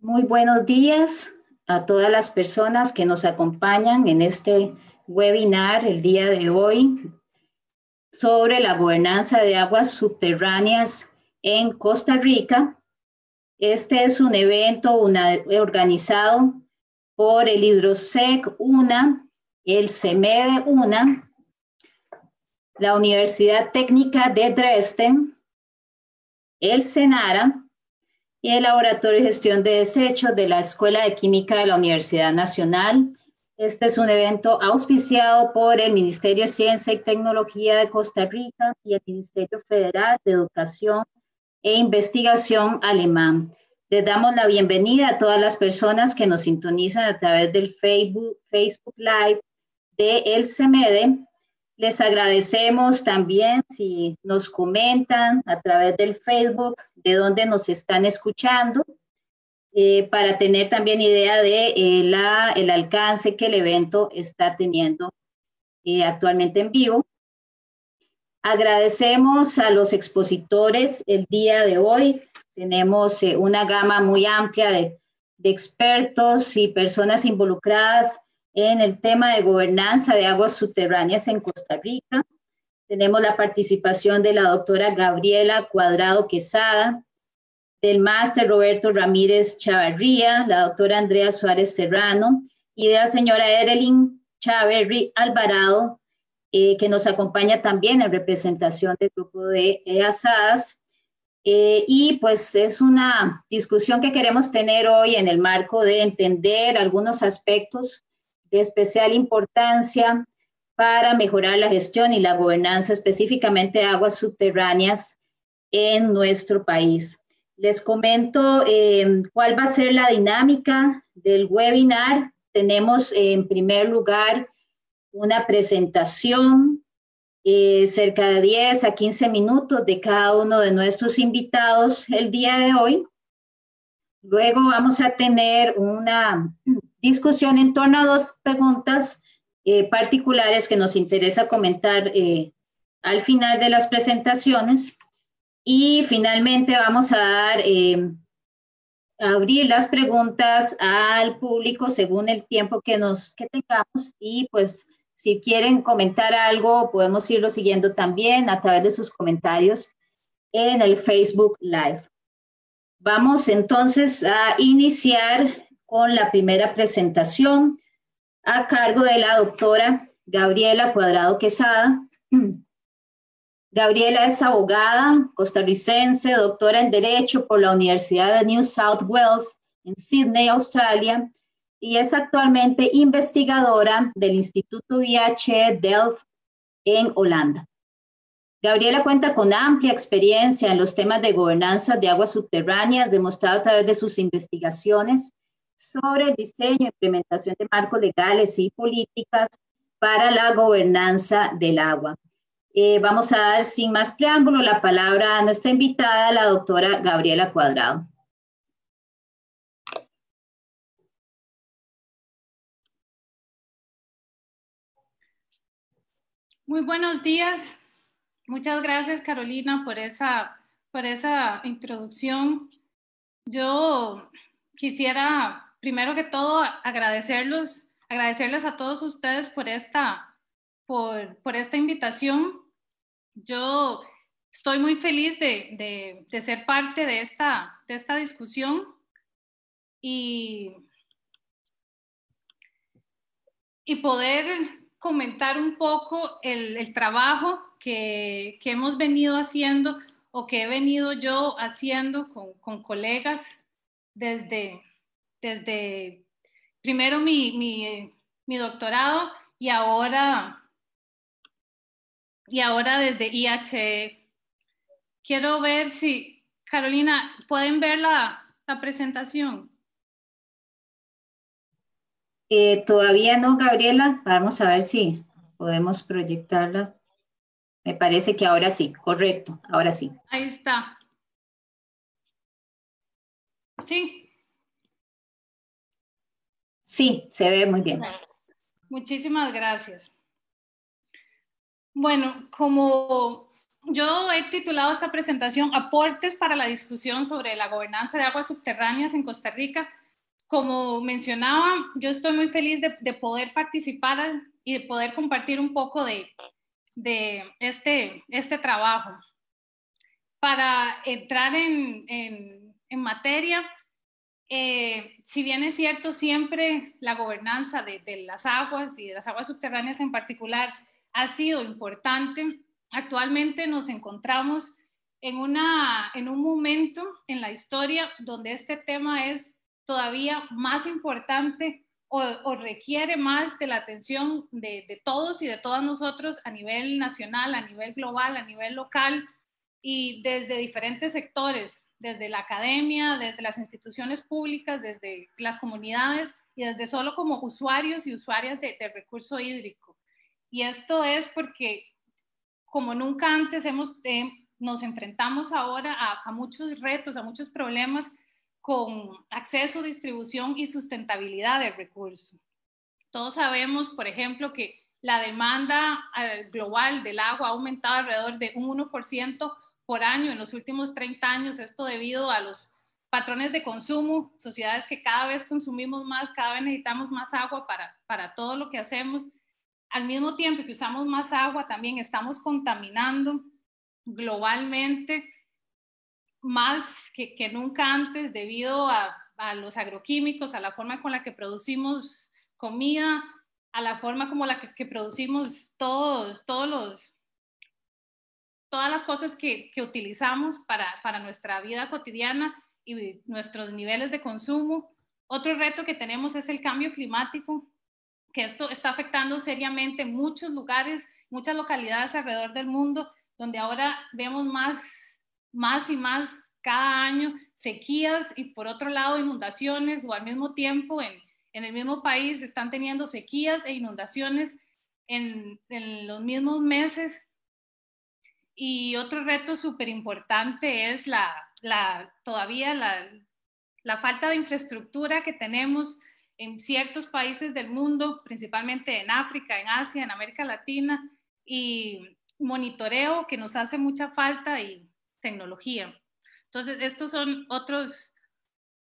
Muy buenos días a todas las personas que nos acompañan en este webinar el día de hoy sobre la gobernanza de aguas subterráneas en Costa Rica. Este es un evento organizado por el Hidrosec UNA, el CEMEDE UNA, la Universidad Técnica de Dresden, el SENARA, y el Laboratorio de Gestión de Desechos de la Escuela de Química de la Universidad Nacional. Este es un evento auspiciado por el Ministerio de Ciencia y Tecnología de Costa Rica y el Ministerio Federal de Educación e Investigación alemán. Les damos la bienvenida a todas las personas que nos sintonizan a través del Facebook, Facebook Live de El CEMEDE les agradecemos también si nos comentan a través del Facebook de dónde nos están escuchando, eh, para tener también idea de eh, la, el alcance que el evento está teniendo eh, actualmente en vivo. Agradecemos a los expositores el día de hoy. Tenemos una gama muy amplia de, de expertos y personas involucradas en el tema de gobernanza de aguas subterráneas en Costa Rica. Tenemos la participación de la doctora Gabriela Cuadrado Quesada, del máster Roberto Ramírez Chavarría, la doctora Andrea Suárez Serrano y de la señora Erelin Chaverri Alvarado, eh, que nos acompaña también en representación del grupo de EASAS. Eh, y pues es una discusión que queremos tener hoy en el marco de entender algunos aspectos de especial importancia para mejorar la gestión y la gobernanza específicamente de aguas subterráneas en nuestro país. Les comento eh, cuál va a ser la dinámica del webinar. Tenemos en primer lugar una presentación, eh, cerca de 10 a 15 minutos de cada uno de nuestros invitados el día de hoy. Luego vamos a tener una discusión en torno a dos preguntas eh, particulares que nos interesa comentar eh, al final de las presentaciones. Y finalmente vamos a dar, eh, abrir las preguntas al público según el tiempo que, nos, que tengamos. Y pues si quieren comentar algo, podemos irlo siguiendo también a través de sus comentarios en el Facebook Live. Vamos entonces a iniciar con la primera presentación a cargo de la doctora Gabriela Cuadrado Quesada. Gabriela es abogada costarricense, doctora en Derecho por la Universidad de New South Wales en Sydney, Australia, y es actualmente investigadora del Instituto IH Delft en Holanda. Gabriela cuenta con amplia experiencia en los temas de gobernanza de aguas subterráneas, demostrado a través de sus investigaciones sobre el diseño e implementación de marcos legales y políticas para la gobernanza del agua. Eh, vamos a dar sin más preámbulo la palabra a nuestra invitada, la doctora Gabriela Cuadrado. Muy buenos días. Muchas gracias, Carolina, por esa, por esa introducción. Yo quisiera primero que todo, agradecerlos, agradecerles a todos ustedes por esta, por, por esta invitación. Yo estoy muy feliz de, de, ser parte de esta, de esta discusión y, y poder comentar un poco el, el trabajo que, que, hemos venido haciendo o que he venido yo haciendo con, con colegas desde, desde primero mi, doctorado y ahora, y ahora desde IHE. Quiero ver si, Carolina, ¿pueden ver la, presentación? Eh, todavía no, Gabriela. Vamos a ver si podemos proyectarla. Me parece que ahora sí, correcto, ahora sí. Ahí está. Sí. Sí, se ve muy bien. Muchísimas gracias. Bueno, como yo he titulado esta presentación Aportes para la discusión sobre la gobernanza de aguas subterráneas en Costa Rica. Como mencionaba, yo estoy muy feliz de, poder participar y de poder compartir un poco de, de este, este trabajo. Para entrar en, en, en materia, eh, si bien es cierto, siempre la gobernanza de, las aguas y de las aguas subterráneas en particular ha sido importante, actualmente nos encontramos en, una, en un momento en la historia donde este tema es todavía más importante o, requiere más de la atención de, todos y de todas nosotros a nivel nacional, a nivel global, a nivel local y desde diferentes sectores, desde la academia, desde las instituciones públicas, desde las comunidades y desde solo como usuarios y usuarias de, de recurso hídrico. Y esto es porque como nunca antes hemos, eh, nos enfrentamos ahora a, muchos retos, a muchos problemas con acceso, distribución y sustentabilidad del recurso. Todos sabemos, por ejemplo, que la demanda eh, global del agua ha aumentado alrededor de un 1% por año en los últimos 30 años, esto debido a los patrones de consumo, sociedades que cada vez consumimos más, cada vez necesitamos más agua para, para todo lo que hacemos. Al mismo tiempo que usamos más agua, también estamos contaminando globalmente más que, nunca antes debido a, los agroquímicos, a la forma con la que producimos comida, a la forma como la que, producimos todos, todos los, todas las cosas que, utilizamos para, para, nuestra vida cotidiana y nuestros niveles de consumo. Otro reto que tenemos es el cambio climático que esto está afectando seriamente muchos lugares, muchas localidades alrededor del mundo, donde ahora vemos más, más y más cada año sequías y por otro lado inundaciones o al mismo tiempo en, en el mismo país están teniendo sequías e inundaciones en, en los mismos meses. Y otro reto súper importante es la, la, todavía la, la falta de infraestructura que tenemos en ciertos países del mundo, principalmente en África, en Asia, en América Latina, y monitoreo que nos hace mucha falta y tecnología. Entonces, estos son otros,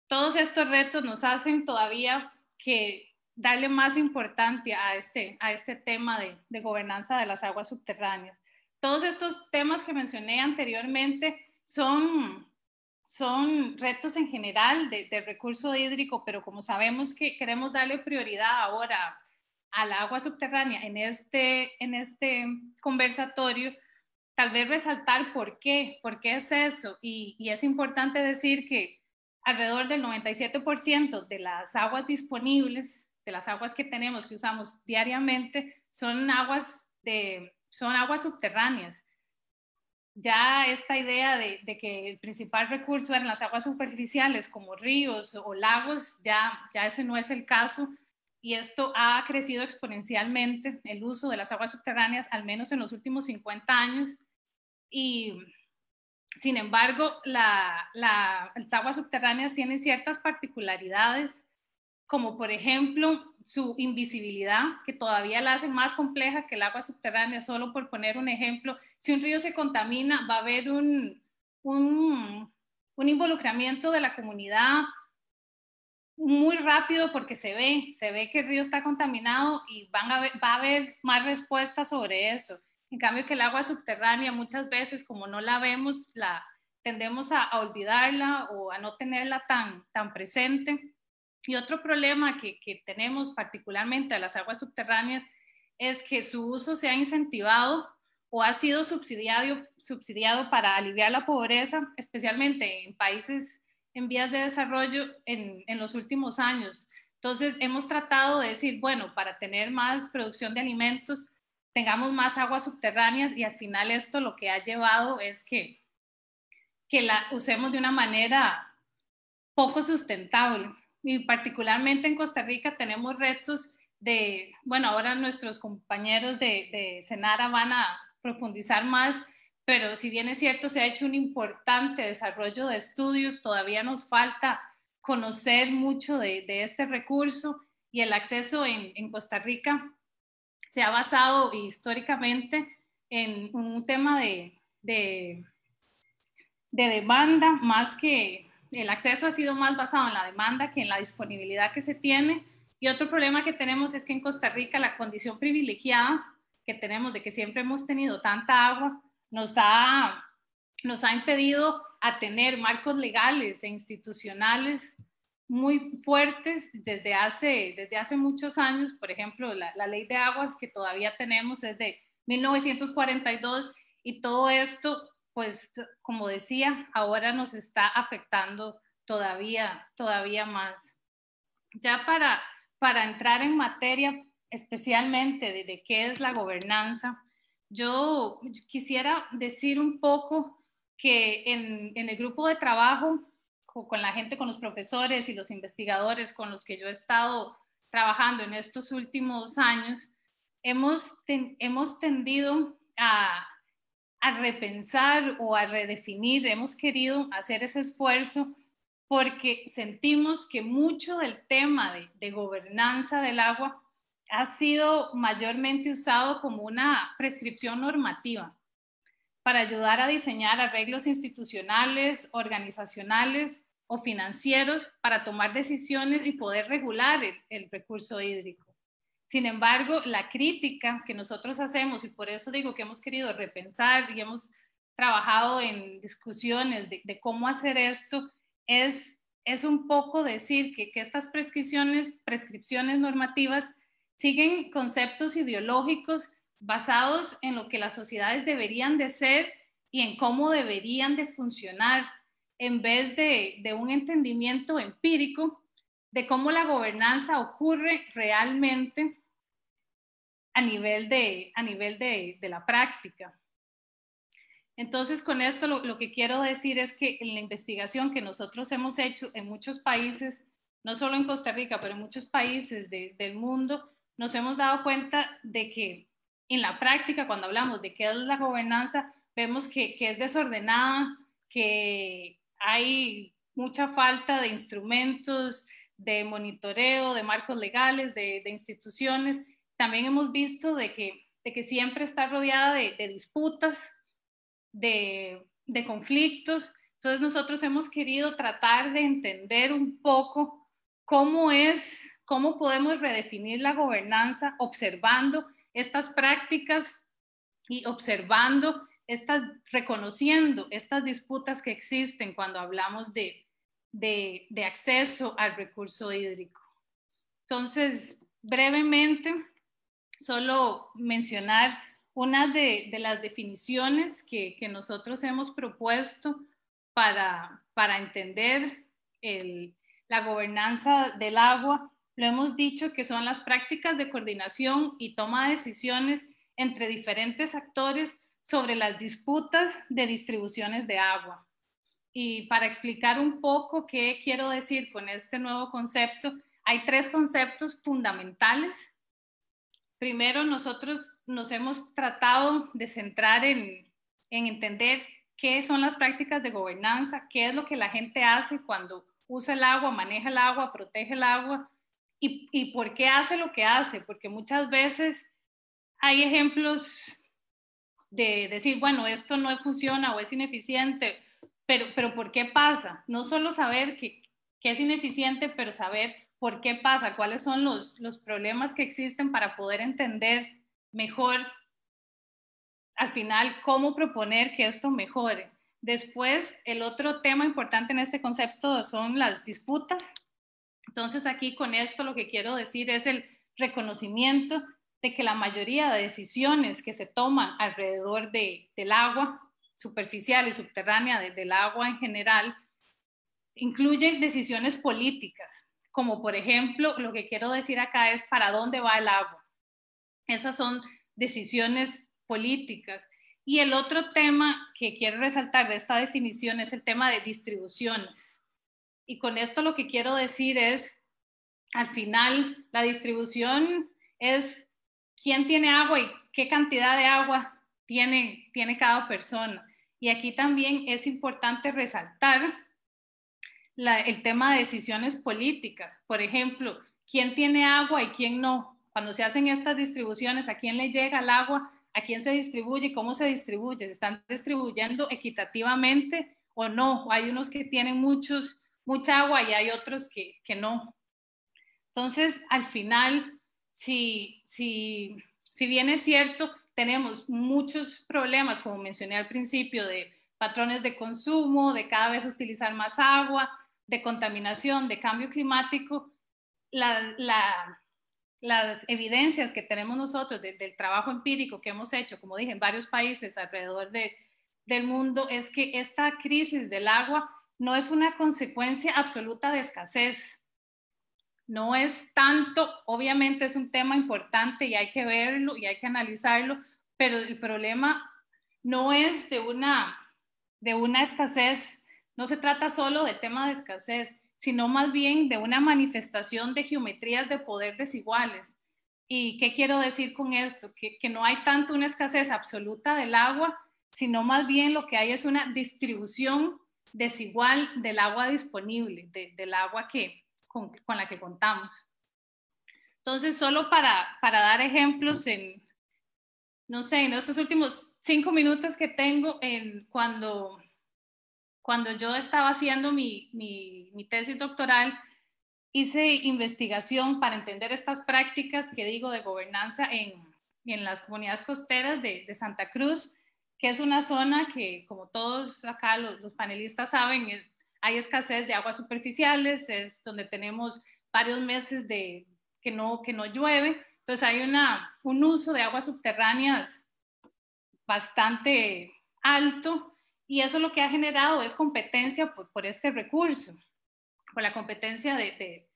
todos estos retos nos hacen todavía que darle más importancia a este, a este tema de, de gobernanza de las aguas subterráneas. Todos estos temas que mencioné anteriormente son son retos en general de, recurso hídrico, pero como sabemos que queremos darle prioridad ahora al agua subterránea en este, en este conversatorio, tal vez resaltar por qué, por qué es eso. Y, y es importante decir que alrededor del 97% de las aguas disponibles, de las aguas que tenemos, que usamos diariamente, son aguas, de, son aguas subterráneas ya esta idea de, que el principal recurso eran las aguas superficiales como ríos o lagos, ya, ya ese no es el caso y esto ha crecido exponencialmente, el uso de las aguas subterráneas, al menos en los últimos 50 años. Y sin embargo, la, las aguas subterráneas tienen ciertas particularidades, como por ejemplo su invisibilidad, que todavía la hace más compleja que el agua subterránea. Solo por poner un ejemplo, si un río se contamina, va a haber un, un, involucramiento de la comunidad muy rápido porque se ve, se ve que el río está contaminado y van a va a haber más respuestas sobre eso. En cambio que el agua subterránea muchas veces como no la vemos, la tendemos a, a olvidarla o a no tenerla tan, tan presente y otro problema que, tenemos particularmente a las aguas subterráneas es que su uso se ha incentivado o ha sido subsidiado, subsidiado para aliviar la pobreza, especialmente en países en vías de desarrollo en, en, los últimos años. Entonces, hemos tratado de decir, bueno, para tener más producción de alimentos, tengamos más aguas subterráneas y al final esto lo que ha llevado es que, que la usemos de una manera poco sustentable y particularmente en Costa Rica tenemos retos de, bueno, ahora nuestros compañeros de, de Senara van a profundizar más, pero si bien es cierto, se ha hecho un importante desarrollo de estudios, todavía nos falta conocer mucho de, de este recurso y el acceso en, en, Costa Rica se ha basado históricamente en un tema de, de, de demanda, más que el acceso ha sido más basado en la demanda que en la disponibilidad que se tiene. Y otro problema que tenemos es que en Costa Rica la condición privilegiada que tenemos de que siempre hemos tenido tanta agua nos ha, nos ha impedido a tener marcos legales e institucionales muy fuertes desde hace, desde hace muchos años. Por ejemplo, la, la ley de aguas que todavía tenemos es de 1942 y todo esto, pues como decía, ahora nos está afectando todavía, todavía más. Ya para, para entrar en materia especialmente de, qué es la gobernanza, yo quisiera decir un poco que en, el grupo de trabajo con la gente, con los profesores y los investigadores con los que yo he estado trabajando en estos últimos años, hemos, hemos tendido a, a repensar o a redefinir, hemos querido hacer ese esfuerzo porque sentimos que mucho del tema de, gobernanza del agua ha sido mayormente usado como una prescripción normativa para ayudar a diseñar arreglos institucionales, organizacionales o financieros para tomar decisiones y poder regular el recurso hídrico. Sin embargo, la crítica que nosotros hacemos, y por eso digo que hemos querido repensar y hemos trabajado en discusiones de, cómo hacer esto, es, es un poco decir que, que estas prescripciones, prescripciones normativas siguen conceptos ideológicos basados en lo que las sociedades deberían de ser y en cómo deberían de funcionar, en vez de, de un entendimiento empírico de cómo la gobernanza ocurre realmente a nivel de, a nivel de, de la práctica. Entonces, con esto lo, lo, que quiero decir es que en la investigación que nosotros hemos hecho en muchos países, no solo en Costa Rica, pero en muchos países de, del mundo, nos hemos dado cuenta de que en la práctica, cuando hablamos de qué es la gobernanza, vemos que, que es desordenada, que hay mucha falta de instrumentos, de monitoreo, de marcos legales, de, de instituciones. También hemos visto de que, de que siempre está rodeada de, de disputas, de, de conflictos. Entonces nosotros hemos querido tratar de entender un poco cómo es, cómo podemos redefinir la gobernanza observando estas prácticas y observando estas, reconociendo estas disputas que existen cuando hablamos de, de, acceso al recurso hídrico. Entonces, brevemente, solo mencionar una de, las definiciones que, nosotros hemos propuesto para, para entender la gobernanza del agua. Lo hemos dicho que son las prácticas de coordinación y toma de decisiones entre diferentes actores sobre las disputas de distribuciones de agua. Y para explicar un poco qué quiero decir con este nuevo concepto, hay tres conceptos fundamentales. Primero, nosotros nos hemos tratado de centrar en, en entender qué son las prácticas de gobernanza, qué es lo que la gente hace cuando usa el agua, maneja el agua, protege el agua y, y por qué hace lo que hace, porque muchas veces hay ejemplos de decir, bueno, esto no funciona o es ineficiente pero, pero ¿por qué pasa? No solo saber que, es ineficiente, pero saber por qué pasa, cuáles son los, problemas que existen para poder entender mejor al final cómo proponer que esto mejore. Después, el otro tema importante en este concepto son las disputas. Entonces, aquí con esto lo que quiero decir es el reconocimiento de que la mayoría de decisiones que se toman alrededor de, del agua superficial y subterránea de, del agua en general, incluye decisiones políticas, como por ejemplo, lo que quiero decir acá es para dónde va el agua. Esas son decisiones políticas. Y el otro tema que quiero resaltar de esta definición es el tema de distribuciones. Y con esto lo que quiero decir es, al final, la distribución es quién tiene agua y qué cantidad de agua tiene, tiene cada persona. Y aquí también es importante resaltar el tema de decisiones políticas. Por ejemplo, ¿quién tiene agua y quién no? Cuando se hacen estas distribuciones, ¿a quién le llega el agua? a quién se distribuye, cómo se distribuye, se están distribuyendo equitativamente o no. Hay unos que tienen muchos, mucha agua y hay otros que, que no. Entonces, al final, si, si, si bien es cierto, tenemos muchos problemas, como mencioné al principio, de patrones de consumo, de cada vez utilizar más agua, de contaminación, de cambio climático, la, la, las evidencias que tenemos nosotros del trabajo empírico que hemos hecho, como dije, en varios países alrededor de, del mundo, es que esta crisis del agua no es una consecuencia absoluta de escasez. No es tanto, obviamente es un tema importante y hay que verlo y hay que analizarlo, pero el problema no es de una, de una escasez, no se trata solo de tema de escasez, sino más bien de una manifestación de geometrías de poder desiguales. ¿Y qué quiero decir con esto? Que, no hay tanto una escasez absoluta del agua, sino más bien lo que hay es una distribución desigual del agua disponible, del agua que, con, la que contamos. Entonces, solo para, para dar ejemplos en, no sé, en estos últimos cinco minutos que tengo, en, cuando cuando yo estaba haciendo mi, mi, tesis doctoral, hice investigación para entender estas prácticas que digo de gobernanza en, en las comunidades costeras de, Santa Cruz, que es una zona que, como todos acá los, los panelistas saben, hay escasez de aguas superficiales, es donde tenemos varios meses de, que, no, que no llueve, entonces hay una, un uso de aguas subterráneas bastante alto y eso lo que ha generado es competencia por, este recurso, por la competencia de,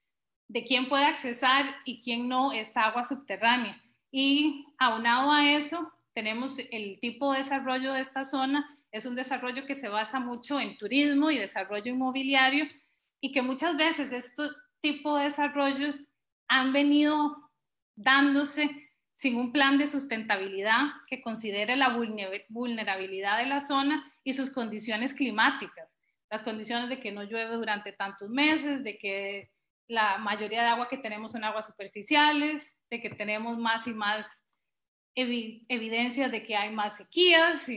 de, quién puede accesar y quién no esta agua subterránea. Y aunado a eso, tenemos el tipo de desarrollo de esta zona, es un desarrollo que se basa mucho en turismo y desarrollo inmobiliario y que muchas veces estos tipos de desarrollos han venido dándose sin un plan de sustentabilidad que considere la vulnerabilidad de la zona y sus condiciones climáticas, las condiciones de que no llueve durante tantos meses, de que la mayoría de agua que tenemos son aguas superficiales, de que tenemos más y más evidencias de que hay más sequías.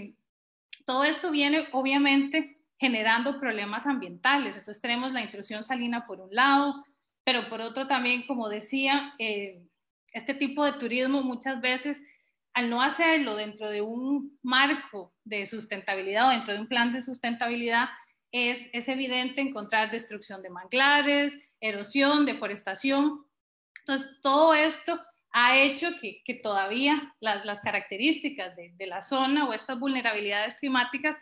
Todo esto viene obviamente generando problemas ambientales. Entonces tenemos la intrusión salina por un lado, pero por otro también, como decía, eh, este tipo de turismo muchas veces, al no hacerlo dentro de un marco de sustentabilidad o dentro de un plan de sustentabilidad, es, es evidente encontrar destrucción de manglares, erosión, deforestación. Entonces, todo esto ha hecho que, todavía las, características de, la zona o estas vulnerabilidades climáticas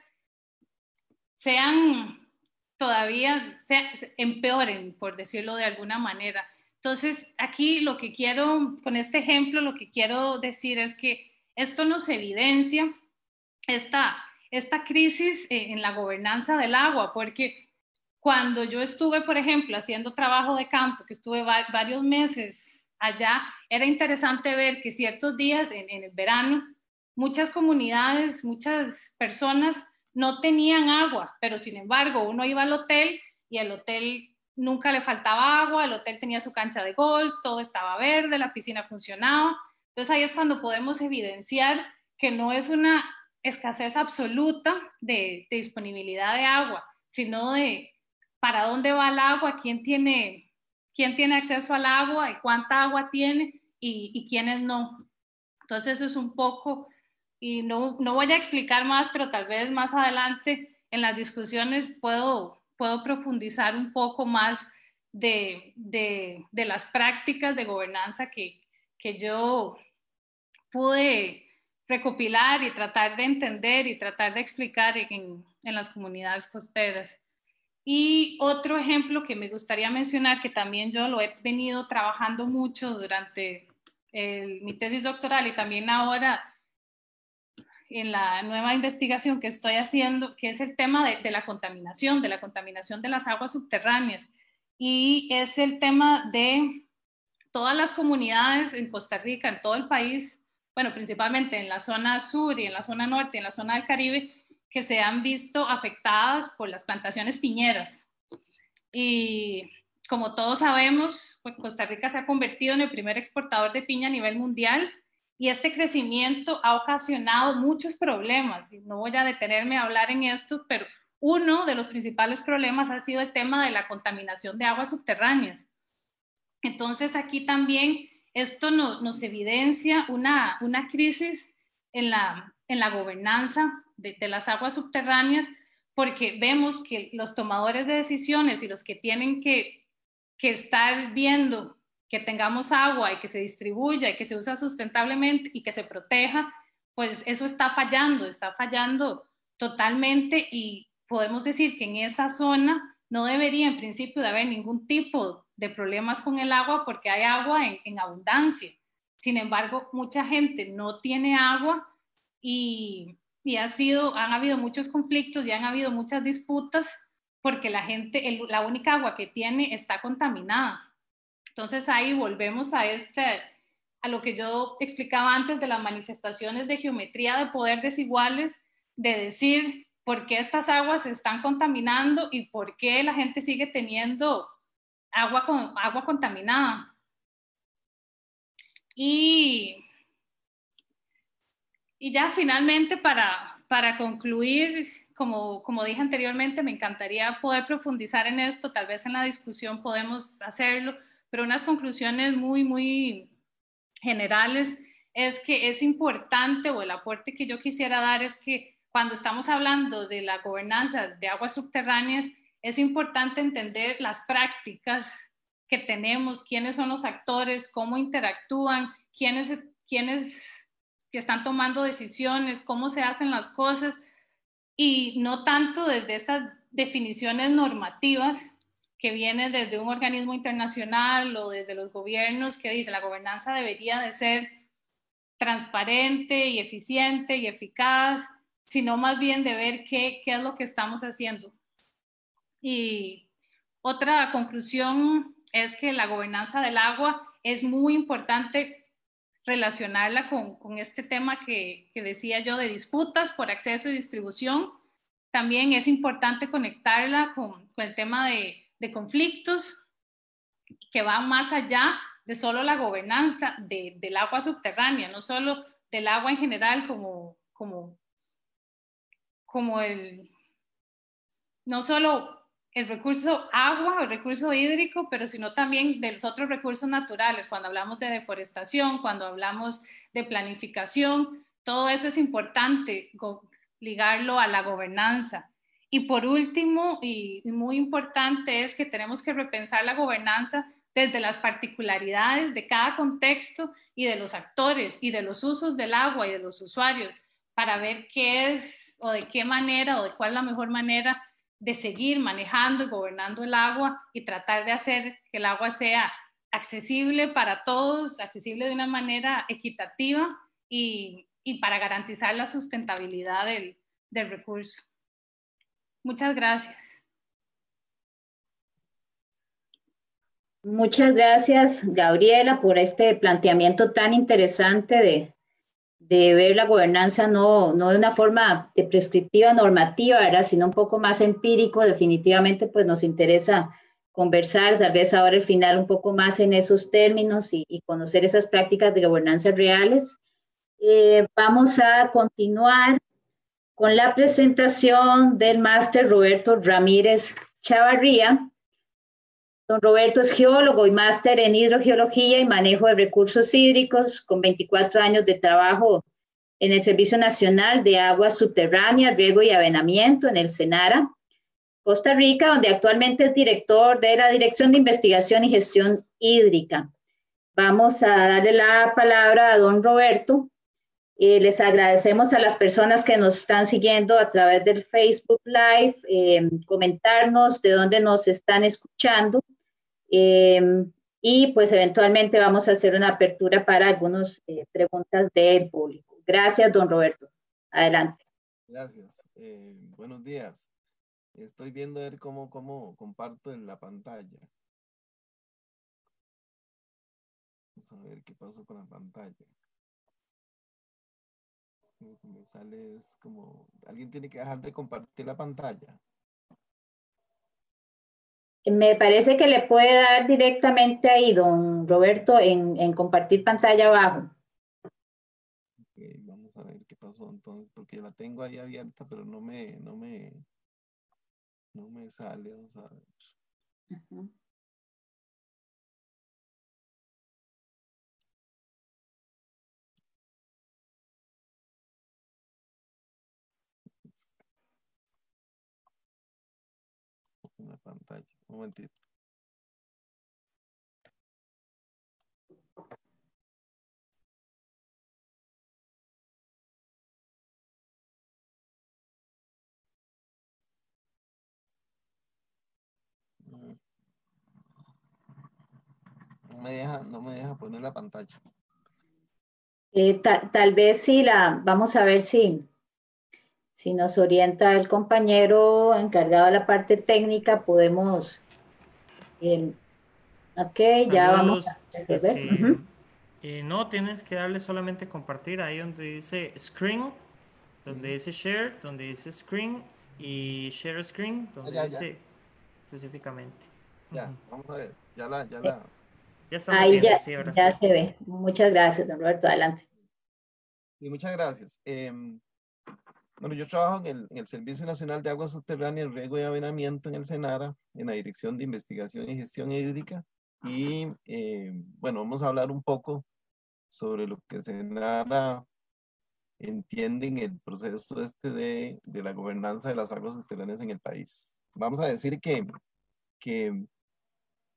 sean todavía, se, empeoren, por decirlo de alguna manera. Entonces, aquí lo que quiero, con este ejemplo, lo que quiero decir es que esto nos evidencia esta, esta crisis eh, en la gobernanza del agua, porque cuando yo estuve, por ejemplo, haciendo trabajo de campo, que estuve varios meses allá, era interesante ver que ciertos días en, el verano, muchas comunidades, muchas personas no tenían agua, pero sin embargo uno iba al hotel y el hotel nunca le faltaba agua, el hotel tenía su cancha de golf, todo estaba verde, la piscina funcionaba. Entonces ahí es cuando podemos evidenciar que no es una escasez absoluta de, disponibilidad de agua, sino de para dónde va el agua, quién tiene, quién tiene acceso al agua y cuánta agua tiene y, y quiénes no. Entonces eso es un poco, y no, no voy a explicar más, pero tal vez más adelante en las discusiones puedo puedo profundizar un poco más de, de, las prácticas de gobernanza que, que yo pude recopilar y tratar de entender y tratar de explicar en, en, las comunidades costeras. Y otro ejemplo que me gustaría mencionar, que también yo lo he venido trabajando mucho durante mi tesis doctoral y también ahora en la nueva investigación que estoy haciendo, que es el tema de, la contaminación, de la contaminación de las aguas subterráneas. Y es el tema de todas las comunidades en Costa Rica, en todo el país, bueno, principalmente en la zona sur y en la zona norte, en la zona del Caribe, que se han visto afectadas por las plantaciones piñeras. Y como todos sabemos, pues Costa Rica se ha convertido en el primer exportador de piña a nivel mundial y este crecimiento ha ocasionado muchos problemas. No voy a detenerme a hablar en esto, pero uno de los principales problemas ha sido el tema de la contaminación de aguas subterráneas. Entonces aquí también esto nos evidencia una, una crisis en la, en la gobernanza de, las aguas subterráneas porque vemos que los tomadores de decisiones y los que tienen que, que estar viendo que tengamos agua y que se distribuya y que se usa sustentablemente y que se proteja, pues eso está fallando, está fallando totalmente y podemos decir que en esa zona no debería en principio de haber ningún tipo de problemas con el agua porque hay agua en, abundancia. Sin embargo, mucha gente no tiene agua y, y, ha sido, han habido muchos conflictos y han habido muchas disputas porque la gente, la única agua que tiene está contaminada. Entonces ahí volvemos a este, a lo que yo explicaba antes de las manifestaciones de geometría de poder desiguales, de decir por qué estas aguas se están contaminando y por qué la gente sigue teniendo agua, con, agua contaminada. Y, y ya finalmente para, para concluir, como, como dije anteriormente, me encantaría poder profundizar en esto, tal vez en la discusión podemos hacerlo, pero unas conclusiones muy, muy generales es que es importante o el aporte que yo quisiera dar es que cuando estamos hablando de la gobernanza de aguas subterráneas, es importante entender las prácticas que tenemos, quiénes son los actores, cómo interactúan, quiénes, quiénes que están tomando decisiones, cómo se hacen las cosas, y no tanto desde estas definiciones normativas, que viene desde un organismo internacional o desde los gobiernos que dice la gobernanza debería de ser transparente y eficiente y eficaz, sino más bien de ver qué, qué es lo que estamos haciendo. Y otra conclusión es que la gobernanza del agua es muy importante relacionarla con, con este tema que, que, decía yo de disputas por acceso y distribución. También es importante conectarla con, con el tema de de conflictos que van más allá de solo la gobernanza del agua subterránea, no solo del agua en general como, como, como el, no solo el recurso agua, el recurso hídrico, pero sino también de los otros recursos naturales, cuando hablamos de deforestación, cuando hablamos de planificación, todo eso es importante ligarlo a la gobernanza. Y por último, y muy importante, es que tenemos que repensar la gobernanza desde las particularidades de cada contexto y de los actores y de los usos del agua y de los usuarios para ver qué es o de qué manera o de cuál es la mejor manera de seguir manejando y gobernando el agua y tratar de hacer que el agua sea accesible para todos, accesible de una manera equitativa y, y para garantizar la sustentabilidad del, del recurso. Muchas gracias. Muchas gracias, Gabriela, por este planteamiento tan interesante de, de ver la gobernanza no, no de una forma de prescriptiva normativa, ¿verdad? sino un poco más empírico. Definitivamente, pues nos interesa conversar, tal vez ahora al final un poco más en esos términos y, conocer esas prácticas de gobernanza reales. Eh, vamos a continuar con la presentación del máster Roberto Ramírez Chavarría. Don Roberto es geólogo y máster en hidrogeología y manejo de recursos hídricos, con 24 años de trabajo en el Servicio Nacional de Aguas Subterráneas, Riego y Avenamiento en el SENARA, Costa Rica, donde actualmente es director de la Dirección de Investigación y Gestión Hídrica. Vamos a darle la palabra a don Roberto eh, les agradecemos a las personas que nos están siguiendo a través del Facebook Live, eh, comentarnos de dónde nos están escuchando eh, y pues eventualmente vamos a hacer una apertura para algunas preguntas del público. Gracias, don Roberto. Adelante. Gracias. buenos días. Estoy viendo a ver cómo, cómo comparto en la pantalla. Vamos a ver qué pasó con la pantalla me sale es como, alguien tiene que dejar de compartir la pantalla. Me parece que le puede dar directamente ahí, don Roberto, en, en compartir pantalla abajo. vamos a ver qué pasó entonces, porque la tengo ahí abierta, pero no me, no me, no me sale, vamos a ver. Una pantalla, un momentito. No me deja, no me deja poner la pantalla. Eh, tal vez sí la, vamos a ver si, si nos orienta el compañero encargado de la parte técnica, podemos. Eh, ok, ya vamos a este, eh, no, tienes que darle solamente compartir ahí donde dice screen, donde dice share, donde dice screen y share screen, donde dice específicamente. Ya, vamos a ver, ya la, ya la. Ya Ahí ya, ya se ve. Muchas gracias, don Roberto. Adelante. Y muchas gracias. Em, bueno, yo trabajo en el, en el, Servicio Nacional de Aguas Subterráneas, Riego y Avenamiento en el SENARA, en la Dirección de Investigación y Gestión Hídrica. Y em, bueno, vamos a hablar un poco sobre lo que SENARA entiende en el proceso este de, de la gobernanza de las aguas subterráneas en el país. Vamos a decir que, que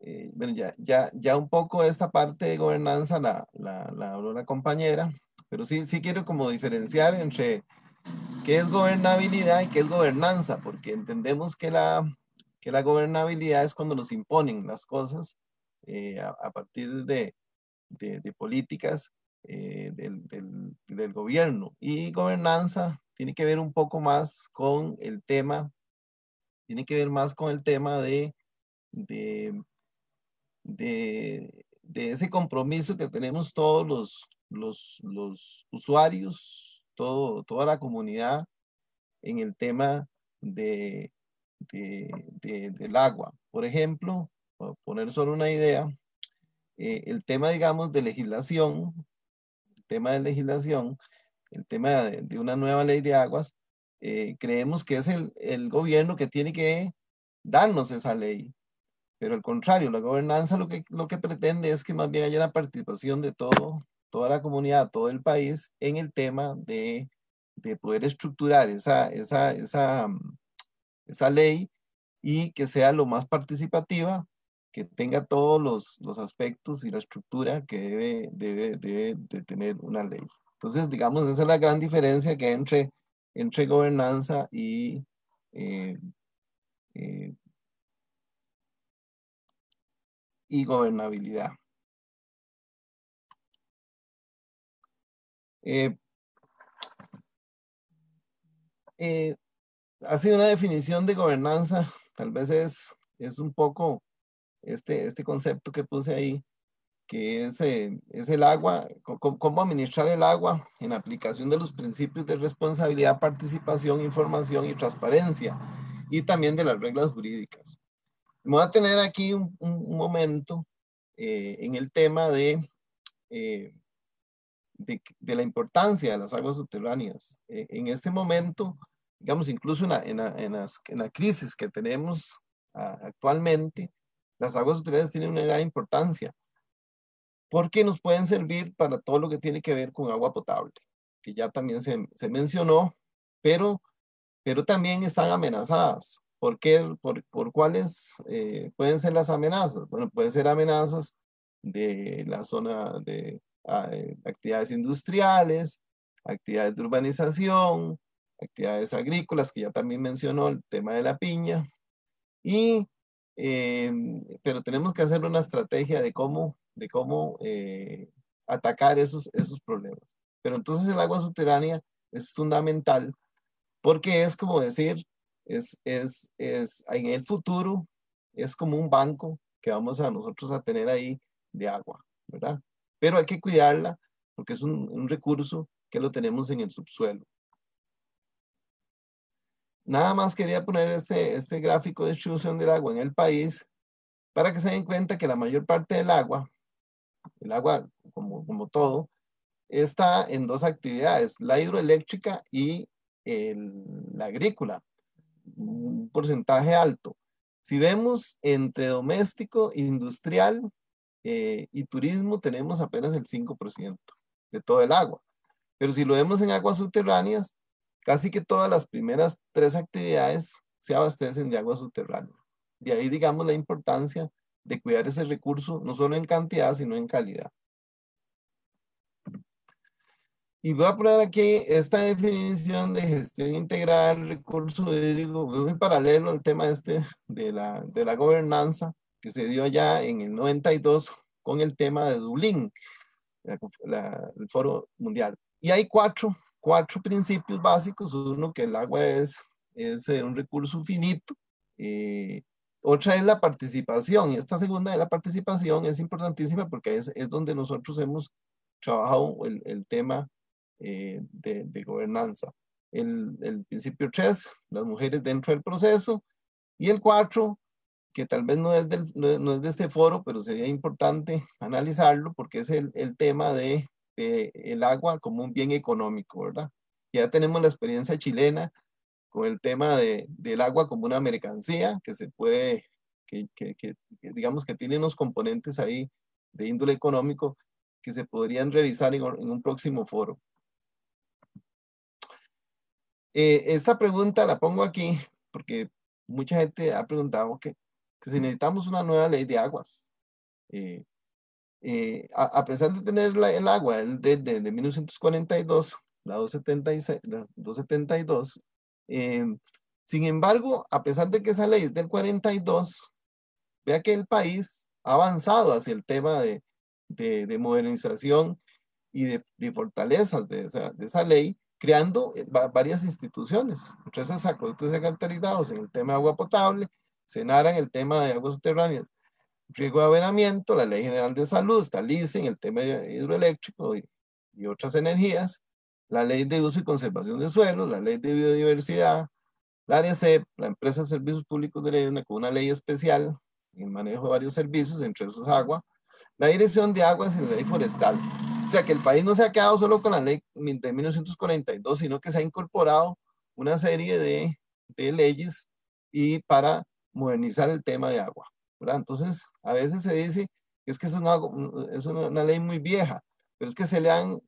eh, bueno, ya, ya, ya un poco esta parte de gobernanza la, la, la habló la compañera, pero sí, sí quiero como diferenciar entre qué es gobernabilidad y qué es gobernanza, porque entendemos que la, que la gobernabilidad es cuando nos imponen las cosas eh, a, partir de, de, de políticas eh, del, del, gobierno. Y gobernanza tiene que ver un poco más con el tema, tiene que ver más con el tema de, de de, ese compromiso que tenemos todos los, los, los usuarios, todo, toda la comunidad en el tema de, del agua. Por ejemplo, poner solo una idea, eh, el tema, digamos, de legislación, el tema de legislación, el tema de, una nueva ley de aguas, eh, creemos que es el, gobierno que tiene que darnos esa ley. Pero al contrario, la gobernanza lo que, lo que pretende es que más bien haya una participación de todo, toda la comunidad, todo el país en el tema de, de poder estructurar esa, esa, esa, mm, esa ley y que sea lo más participativa, que tenga todos los, los aspectos y la estructura que debe, debe, debe de tener una ley. Entonces, digamos, esa es la gran diferencia que hay entre, entre gobernanza y eh, eh, y gobernabilidad. Eh, eh, hace una definición de gobernanza, tal vez es, es un poco este, este concepto que puse ahí, que es, eh, es el agua, cómo administrar el agua en aplicación de los principios de responsabilidad, participación, información y transparencia, y también de las reglas jurídicas. Me voy a tener aquí un, momento eh, en el tema de, eh, de, la importancia de las aguas subterráneas. Eh, en este momento, digamos, incluso en la, en la, en la crisis que tenemos actualmente, las aguas subterráneas tienen una gran importancia porque nos pueden servir para todo lo que tiene que ver con agua potable, que ya también se, se mencionó, pero, pero también están amenazadas. ¿Por qué? ¿Por, por cuáles eh, pueden ser las amenazas? Bueno, pueden ser amenazas de la zona de actividades industriales, actividades de urbanización, actividades agrícolas, que ya también mencionó el tema de la piña. Y, eh, pero tenemos que hacer una estrategia de cómo, de cómo atacar esos, esos problemas. Pero entonces el agua subterránea es fundamental porque es como decir, es, es, es, en el futuro es como un banco que vamos a nosotros a tener ahí de agua, ¿verdad? Pero hay que cuidarla porque es un, un recurso que lo tenemos en el subsuelo. Nada más quería poner este, este gráfico de distribución del agua en el país para que se den cuenta que la mayor parte del agua, el agua como, como todo, está en dos actividades, la hidroeléctrica y la agrícola, un porcentaje alto. Si vemos entre doméstico, industrial eh, y turismo, tenemos apenas el 5% de todo el agua. Pero si lo vemos en aguas subterráneas, casi que todas las primeras tres actividades se abastecen de agua subterránea. De ahí, digamos, la importancia de cuidar ese recurso, no solo en cantidad, sino en calidad. Y voy a poner aquí esta definición de gestión integral recurso hídrico, muy paralelo al tema este de la, de la gobernanza que se dio allá en el 92 con el tema de Dublín, el Foro Mundial. Y hay cuatro, cuatro principios básicos. Uno, que el agua es, es eh, un recurso finito. Eh, otra es la participación. Y esta segunda de la participación es importantísima porque es, es donde nosotros hemos trabajado el, el tema eh, de, gobernanza. El, el principio 3, las mujeres dentro del proceso. Y el 4, que tal vez no es, del, no, es de este foro, pero sería importante analizarlo porque es el, el tema de, el agua como un bien económico, ¿verdad? Ya tenemos la experiencia chilena con el tema de, del agua como una mercancía que se puede, que, que, que, digamos que tiene unos componentes ahí de índole económico que se podrían revisar en, en un próximo foro. Eh, esta pregunta la pongo aquí porque mucha gente ha preguntado que, si necesitamos una nueva ley de aguas. Eh, eh, a, pesar de tener el agua de, de, de, 1942, la 276, la 272, sin embargo, a pesar de que esa ley es del 42, vea que el país ha avanzado hacia el tema de, de modernización y de, fortalezas de esa, de esa ley, creando eh, varias instituciones, entre esas acueductos y alcantarizados en el tema de agua potable, Senara en el tema de aguas subterráneas, riego de avenamiento, la Ley General de Salud, está LICE en el tema hidroeléctrico y, y, otras energías, la Ley de Uso y Conservación de Suelos, la Ley de Biodiversidad, la ARECEP, la Empresa de Servicios Públicos de Ley, con una ley especial en el manejo de varios servicios, entre esos agua, la Dirección de Aguas y la Ley Forestal. O sea que el país no se ha quedado solo con la ley de 1942, sino que se ha incorporado una serie de, de leyes y para modernizar el tema de agua. ¿verdad? Entonces, a veces se dice que es que es, una, es una, ley muy vieja, pero es que se le han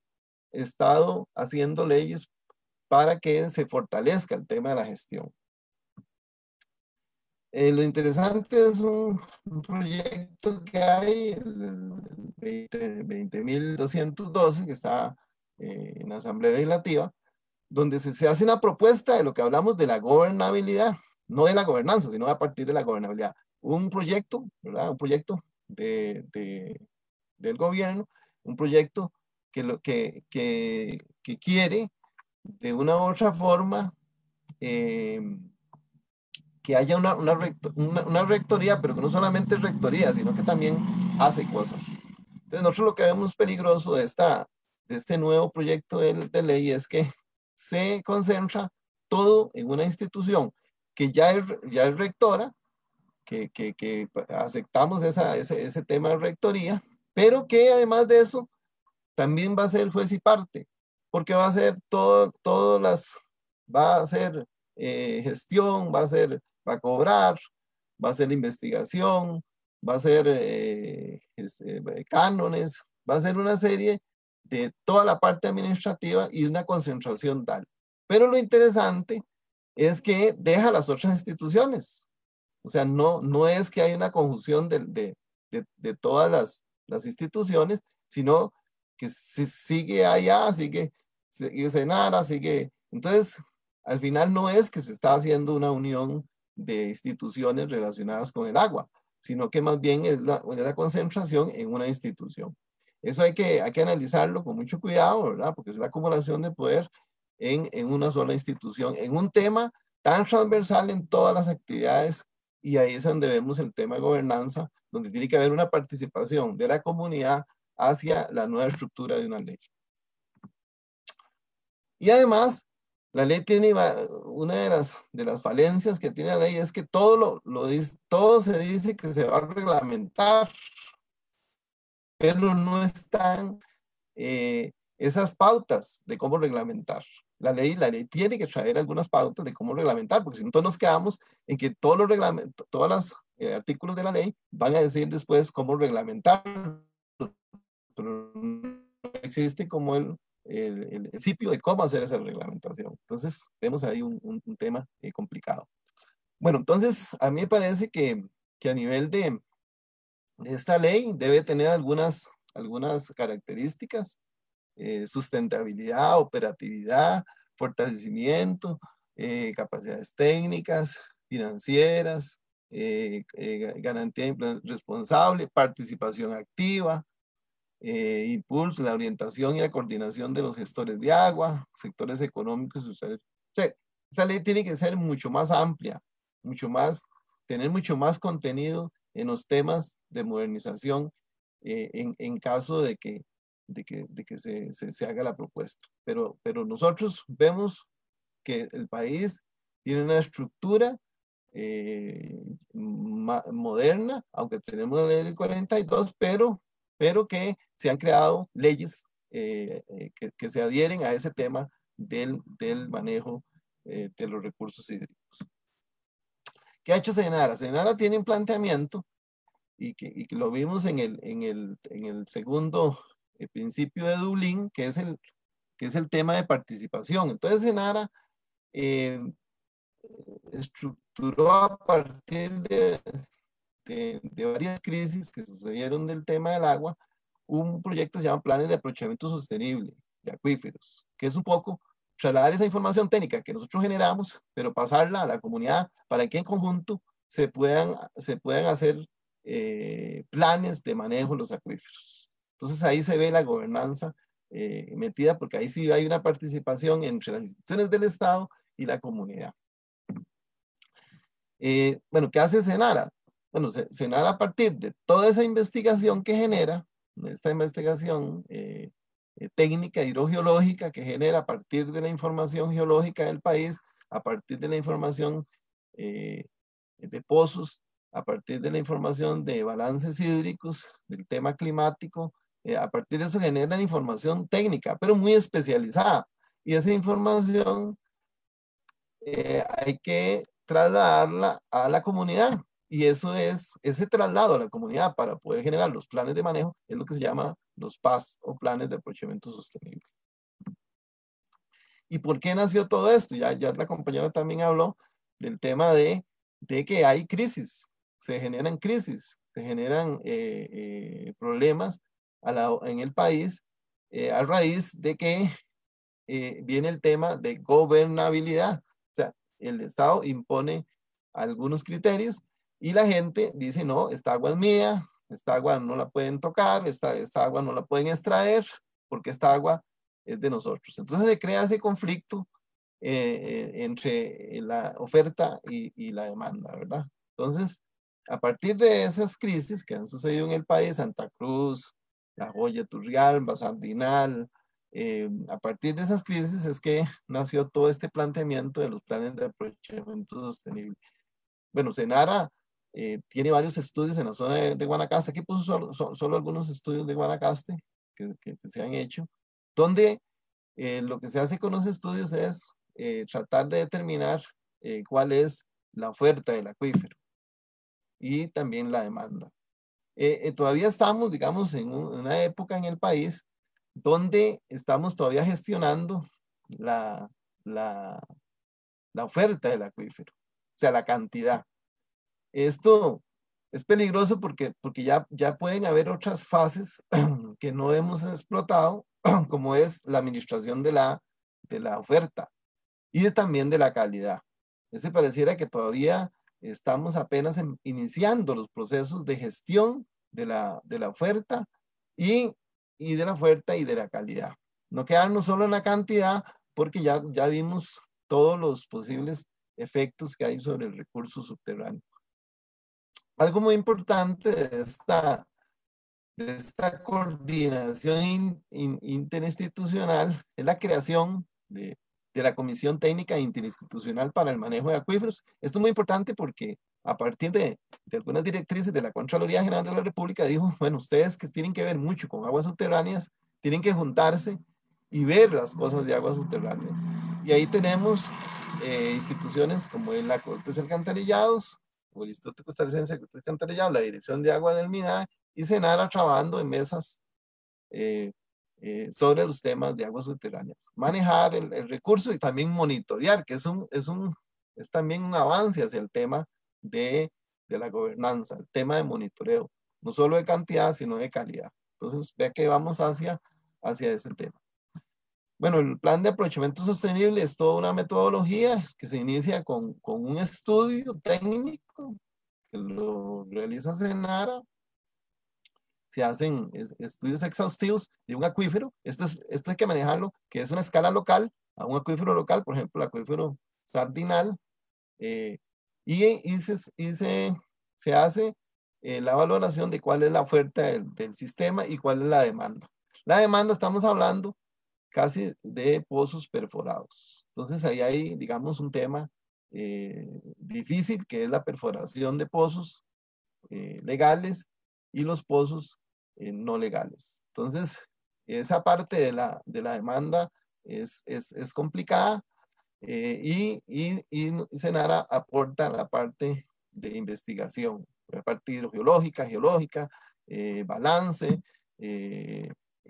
estado haciendo leyes para que se fortalezca el tema de la gestión. Eh, lo interesante es un, proyecto que hay, el, 20.212, que está eh, en la Asamblea Legislativa, donde se, se, hace una propuesta de lo que hablamos de la gobernabilidad, no de la gobernanza, sino a partir de la gobernabilidad. Un proyecto, ¿verdad? Un proyecto de, de, del gobierno, un proyecto que, lo, que, que, quiere de una u otra forma eh, que haya una, una, rectoría, pero que no solamente es rectoría, sino que también hace cosas. Entonces, nosotros lo que vemos peligroso de, esta, de este nuevo proyecto de ley es que se concentra todo en una institución que ya es, ya es rectora, que, que, que aceptamos ese, ese tema de rectoría, pero que además de eso, también va a ser juez y parte, porque va a ser todo, todas las, va a ser eh, gestión, va a ser va a cobrar, va a hacer investigación, va a hacer eh, este, cánones, va a hacer una serie de toda la parte administrativa y una concentración tal. Pero lo interesante es que deja las otras instituciones. O sea, no, no es que hay una conjunción de, de, de, todas las, las, instituciones, sino que se sigue allá, sigue, sigue Senara, sigue... Entonces, al final no es que se está haciendo una unión de instituciones relacionadas con el agua, sino que más bien es la, la concentración en una institución. Eso hay que, hay que analizarlo con mucho cuidado, ¿verdad? Porque es la acumulación de poder en, en una sola institución, en un tema tan transversal en todas las actividades y ahí es donde vemos el tema de gobernanza, donde tiene que haber una participación de la comunidad hacia la nueva estructura de una ley. Y además, la ley tiene una de las, de las falencias que tiene la ley es que todo, lo, lo todo se dice que se va a reglamentar, pero no están eh, esas pautas de cómo reglamentar. La ley, la ley tiene que traer algunas pautas de cómo reglamentar, porque si no nos quedamos en que todos los reglamentos, todos los eh, artículos de la ley van a decir después cómo reglamentar, pero no existe como el, el, principio de cómo hacer esa reglamentación. Entonces, vemos ahí un, un, tema eh, complicado. Bueno, entonces, a mí me parece que, que a nivel de, de, esta ley debe tener algunas, algunas características eh, sustentabilidad, operatividad, fortalecimiento, eh, capacidades técnicas, financieras, eh, garantía responsable, participación activa, impulso, la orientación y la coordinación de los gestores de agua, sectores económicos y sociales. esta ley tiene que ser mucho más amplia, mucho más, tener mucho más contenido en los temas de modernización en, en, caso de que de que, de que se, se, haga la propuesta. Pero, pero nosotros vemos que el país tiene una estructura eh, moderna, aunque tenemos la ley del 42, pero, pero que se han creado leyes eh, eh, que, que, se adhieren a ese tema del, del manejo de los recursos hídricos. ¿Qué ha hecho Senara? Senara tiene un planteamiento y que, y que lo vimos en el, en el, en el segundo el principio de Dublín, que es el, que es el tema de participación. Entonces, Senara eh, estructuró a partir de, varias crisis que sucedieron del tema del agua, un proyecto que se llama Planes de Aprovechamiento Sostenible de Acuíferos, que es un poco trasladar esa información técnica que nosotros generamos, pero pasarla a la comunidad para que en conjunto se puedan, se puedan hacer eh, planes de manejo de los acuíferos. Entonces ahí se ve la gobernanza eh, metida porque ahí sí hay una participación entre las instituciones del Estado y la comunidad. Eh, bueno, ¿qué hace Senara? Bueno, Senara a partir de toda esa investigación que genera, esta investigación eh, técnica hidrogeológica que genera a partir de la información geológica del país, a partir de la información de pozos, a partir de la información de balances hídricos, del tema climático, eh, a partir de eso generan información técnica, pero muy especializada. Y esa información eh, hay que trasladarla a la comunidad. Y eso es, ese traslado a la comunidad para poder generar los planes de manejo es lo que se llama los PAS o planes de aprovechamiento sostenible. ¿Y por qué nació todo esto? Ya, ya la compañera también habló del tema de, de que hay crisis, se generan crisis, se generan eh, problemas en el país eh, a raíz de que eh, viene el tema de gobernabilidad. O sea, el Estado impone algunos criterios y la gente dice, no, esta agua es mía, esta agua no la pueden tocar, esta, esta agua no la pueden extraer, porque esta agua es de nosotros. Entonces se crea ese conflicto eh, entre la oferta y, y, la demanda, ¿verdad? Entonces, a partir de esas crisis que han sucedido en el país, Santa Cruz, la joya Turrial, Basardinal. Eh, a partir de esas crisis es que nació todo este planteamiento de los planes de aprovechamiento sostenible. Bueno, Senara eh, tiene varios estudios en la zona de, Guanacaste. Aquí puso solo, algunos estudios de Guanacaste que, se han hecho, donde eh, lo que se hace con los estudios es tratar de determinar cuál es la oferta del acuífero y también la demanda. Eh, eh, todavía estamos, digamos, en una época en el país donde estamos todavía gestionando la, la, la oferta del acuífero, o sea, la cantidad. Esto es peligroso porque, porque ya, ya pueden haber otras fases que no hemos explotado, como es la administración de la, de la oferta y también de la calidad. Ese pareciera que todavía estamos apenas iniciando los procesos de gestión de la, de la oferta y, y, de la oferta y de la calidad. No quedarnos solo en la cantidad porque ya, ya vimos todos los posibles efectos que hay sobre el recurso subterráneo. Algo muy importante de esta, de esta coordinación interinstitucional es la creación de, de la Comisión Técnica Interinstitucional para el Manejo de Acuíferos. Esto es muy importante porque a partir de, de, algunas directrices de la Contraloría General de la República dijo, bueno, ustedes que tienen que ver mucho con aguas subterráneas, tienen que juntarse y ver las cosas de agua subterránea. Y ahí tenemos eh, instituciones como el Acueductos Alcantarillados, o el Instituto Costarricense de Acueductos Alcantarillados, la Dirección de Agua del MINAE y Senara trabajando en mesas eh, eh, sobre los temas de aguas subterráneas. Manejar el, el, recurso y también monitorear, que es, un, es, un, es también un avance hacia el tema de, de la gobernanza, el tema de monitoreo, no solo de cantidad, sino de calidad. Entonces, vea que vamos hacia, hacia ese tema. Bueno, el plan de aprovechamiento sostenible es toda una metodología que se inicia con, con un estudio técnico que lo realiza Senara. Se hacen estudios exhaustivos de un acuífero. Esto, es, esto hay que manejarlo, que es una escala local, a un acuífero local, por ejemplo, el acuífero sardinal. Eh, y, y, se, y se, se hace eh, la valoración de cuál es la oferta del, del sistema y cuál es la demanda. La demanda, estamos hablando casi de pozos perforados. Entonces ahí hay, digamos, un tema eh, difícil que es la perforación de pozos eh, legales y los pozos eh, no legales. Entonces, esa parte de la, de la demanda es, es, es complicada y, y, y, Senara aporta la parte de investigación, la parte hidrogeológica, geológica, balance,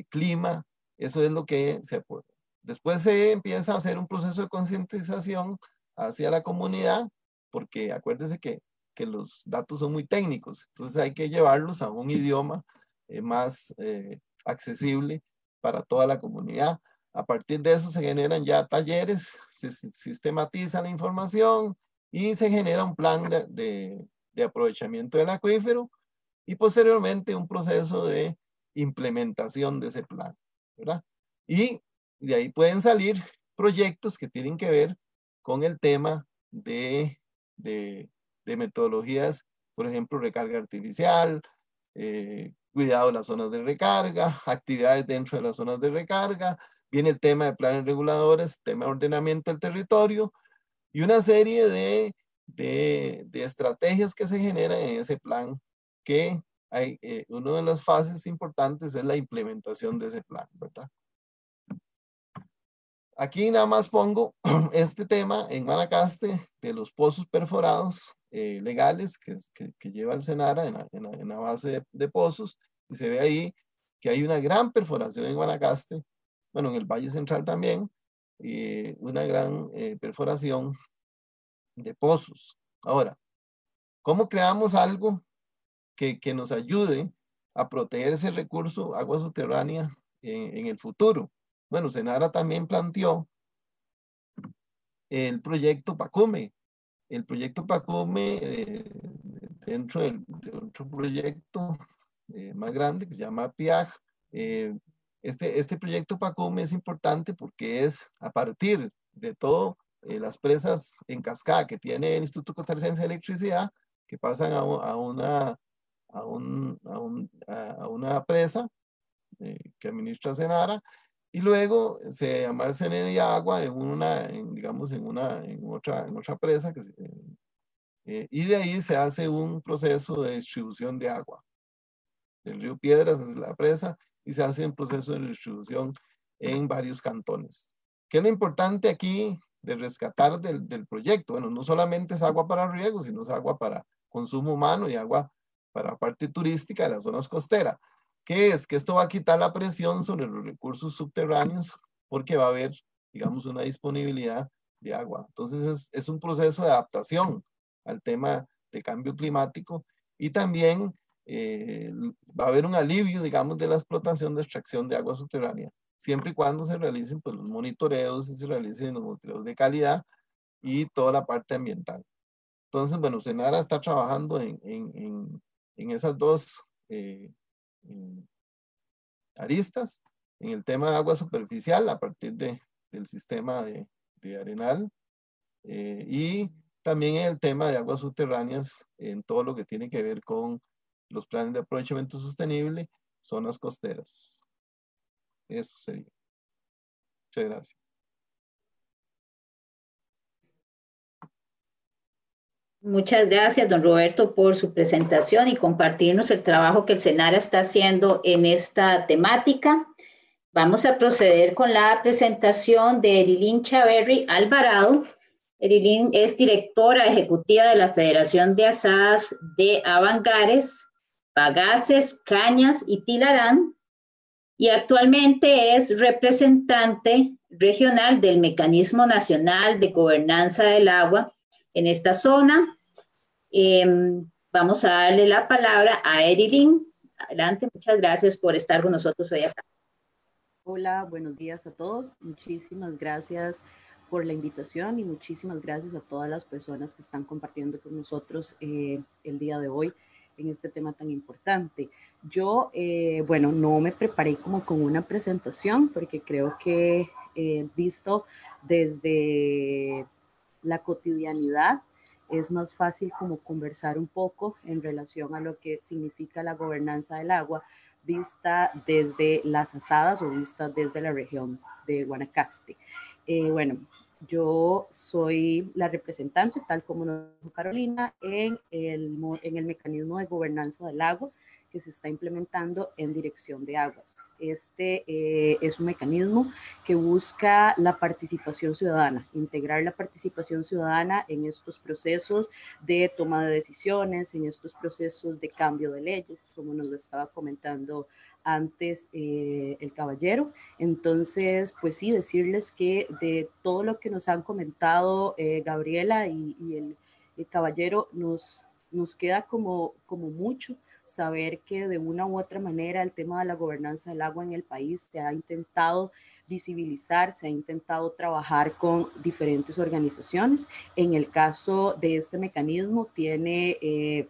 clima, eso es lo que se puede. Después se empieza a hacer un proceso de concientización hacia la comunidad, porque acuérdese que, que, los datos son muy técnicos, entonces hay que llevarlos a un idioma eh, más eh, accesible para toda la comunidad. A partir de eso se generan ya talleres, se sistematiza la información y se genera un plan de, de, de aprovechamiento del acuífero y posteriormente un proceso de implementación de ese plan. ¿verdad? Y de ahí pueden salir proyectos que tienen que ver con el tema de, de, de metodologías, por ejemplo, recarga artificial, eh, cuidado de las zonas de recarga, actividades dentro de las zonas de recarga, viene el tema de planes reguladores, tema de ordenamiento del territorio y una serie de, de, de estrategias que se generan en ese plan que hay, eh, una de las fases importantes es la implementación de ese plan, ¿verdad? Aquí nada más pongo este tema en Manacaste de los pozos perforados eh, legales que, que, lleva el Senara en la, en en la base de, pozos y se ve ahí que hay una gran perforación en Guanacaste, bueno, en el Valle Central también, y una gran eh, perforación de pozos. Ahora, ¿cómo creamos algo que, que nos ayude a proteger ese recurso, agua subterránea, en, en el futuro. Bueno, Senara también planteó el proyecto PACUME. El proyecto PACUME, eh, dentro del, de otro proyecto eh, más grande que se llama PIAG, eh, este, este proyecto PACUME es importante porque es a partir de todo las presas en cascada que tiene el Instituto Costarricense de Electricidad, que pasan a, una a, un, a, a una presa que administra Senara y luego se almacena agua en una, en, digamos, en una, en otra, en otra presa que se, eh, y de ahí se hace un proceso de distribución de agua. Del río Piedras es la presa y se hace un proceso de distribución en varios cantones. ¿Qué es lo importante aquí de rescatar del, del proyecto? Bueno, no solamente es agua para riego, sino es agua para consumo humano y agua para parte turística de las zonas costeras. ¿Qué es? Que esto va a quitar la presión sobre los recursos subterráneos porque va a haber, digamos, una disponibilidad de agua. Entonces es, es un proceso de adaptación al tema de cambio climático y también eh, va a haber un alivio, digamos, de la explotación de extracción de agua subterránea, siempre y cuando se realicen pues, los monitoreos y se realicen los monitoreos de calidad y toda la parte ambiental. Entonces, bueno, Senara está trabajando en, en, en esas dos eh, aristas, en el tema de agua superficial a partir de, del sistema de, de arenal eh, y también en el tema de aguas subterráneas en todo lo que tiene que ver con los planes de aprovechamiento sostenible, zonas costeras. Eso sería. Muchas gracias. Muchas gracias, don Roberto, por su presentación y compartirnos el trabajo que el SENARA está haciendo en esta temática. Vamos a proceder con la presentación de Erilín Chaverri Alvarado. Erilín es directora ejecutiva de la Federación de Asadas de Avangares, Bagaces, Cañas y Tilarán y actualmente es representante regional del Mecanismo Nacional de Gobernanza del Agua en esta zona. Em, vamos a darle la palabra a Erilín. Adelante, muchas gracias por estar con nosotros hoy acá. Hola, buenos días a todos. Muchísimas gracias por la invitación y muchísimas gracias a todas las personas que están compartiendo con nosotros eh, el día de hoy en este tema tan importante. Yo, eh, bueno, no me preparé como con una presentación porque creo que eh, visto desde la cotidianidad es más fácil como conversar un poco en relación a lo que significa la gobernanza del agua vista desde las asadas o vista desde la región de Guanacaste. Eh, bueno, yo soy la representante, tal como nos dijo Carolina, en el, en el mecanismo de gobernanza del agua que se está implementando en dirección de aguas. Este eh, es un mecanismo que busca la participación ciudadana, integrar la participación ciudadana en estos procesos de toma de decisiones, en estos procesos de cambio de leyes, como nos lo estaba comentando antes eh, el caballero. Entonces, pues sí, decirles que de todo lo que nos han comentado eh, Gabriela y, el, el, caballero, nos, nos queda como, como mucho saber que de una u otra manera el tema de la gobernanza del agua en el país se ha intentado visibilizar, se ha intentado trabajar con diferentes organizaciones. En el caso de este mecanismo tiene eh,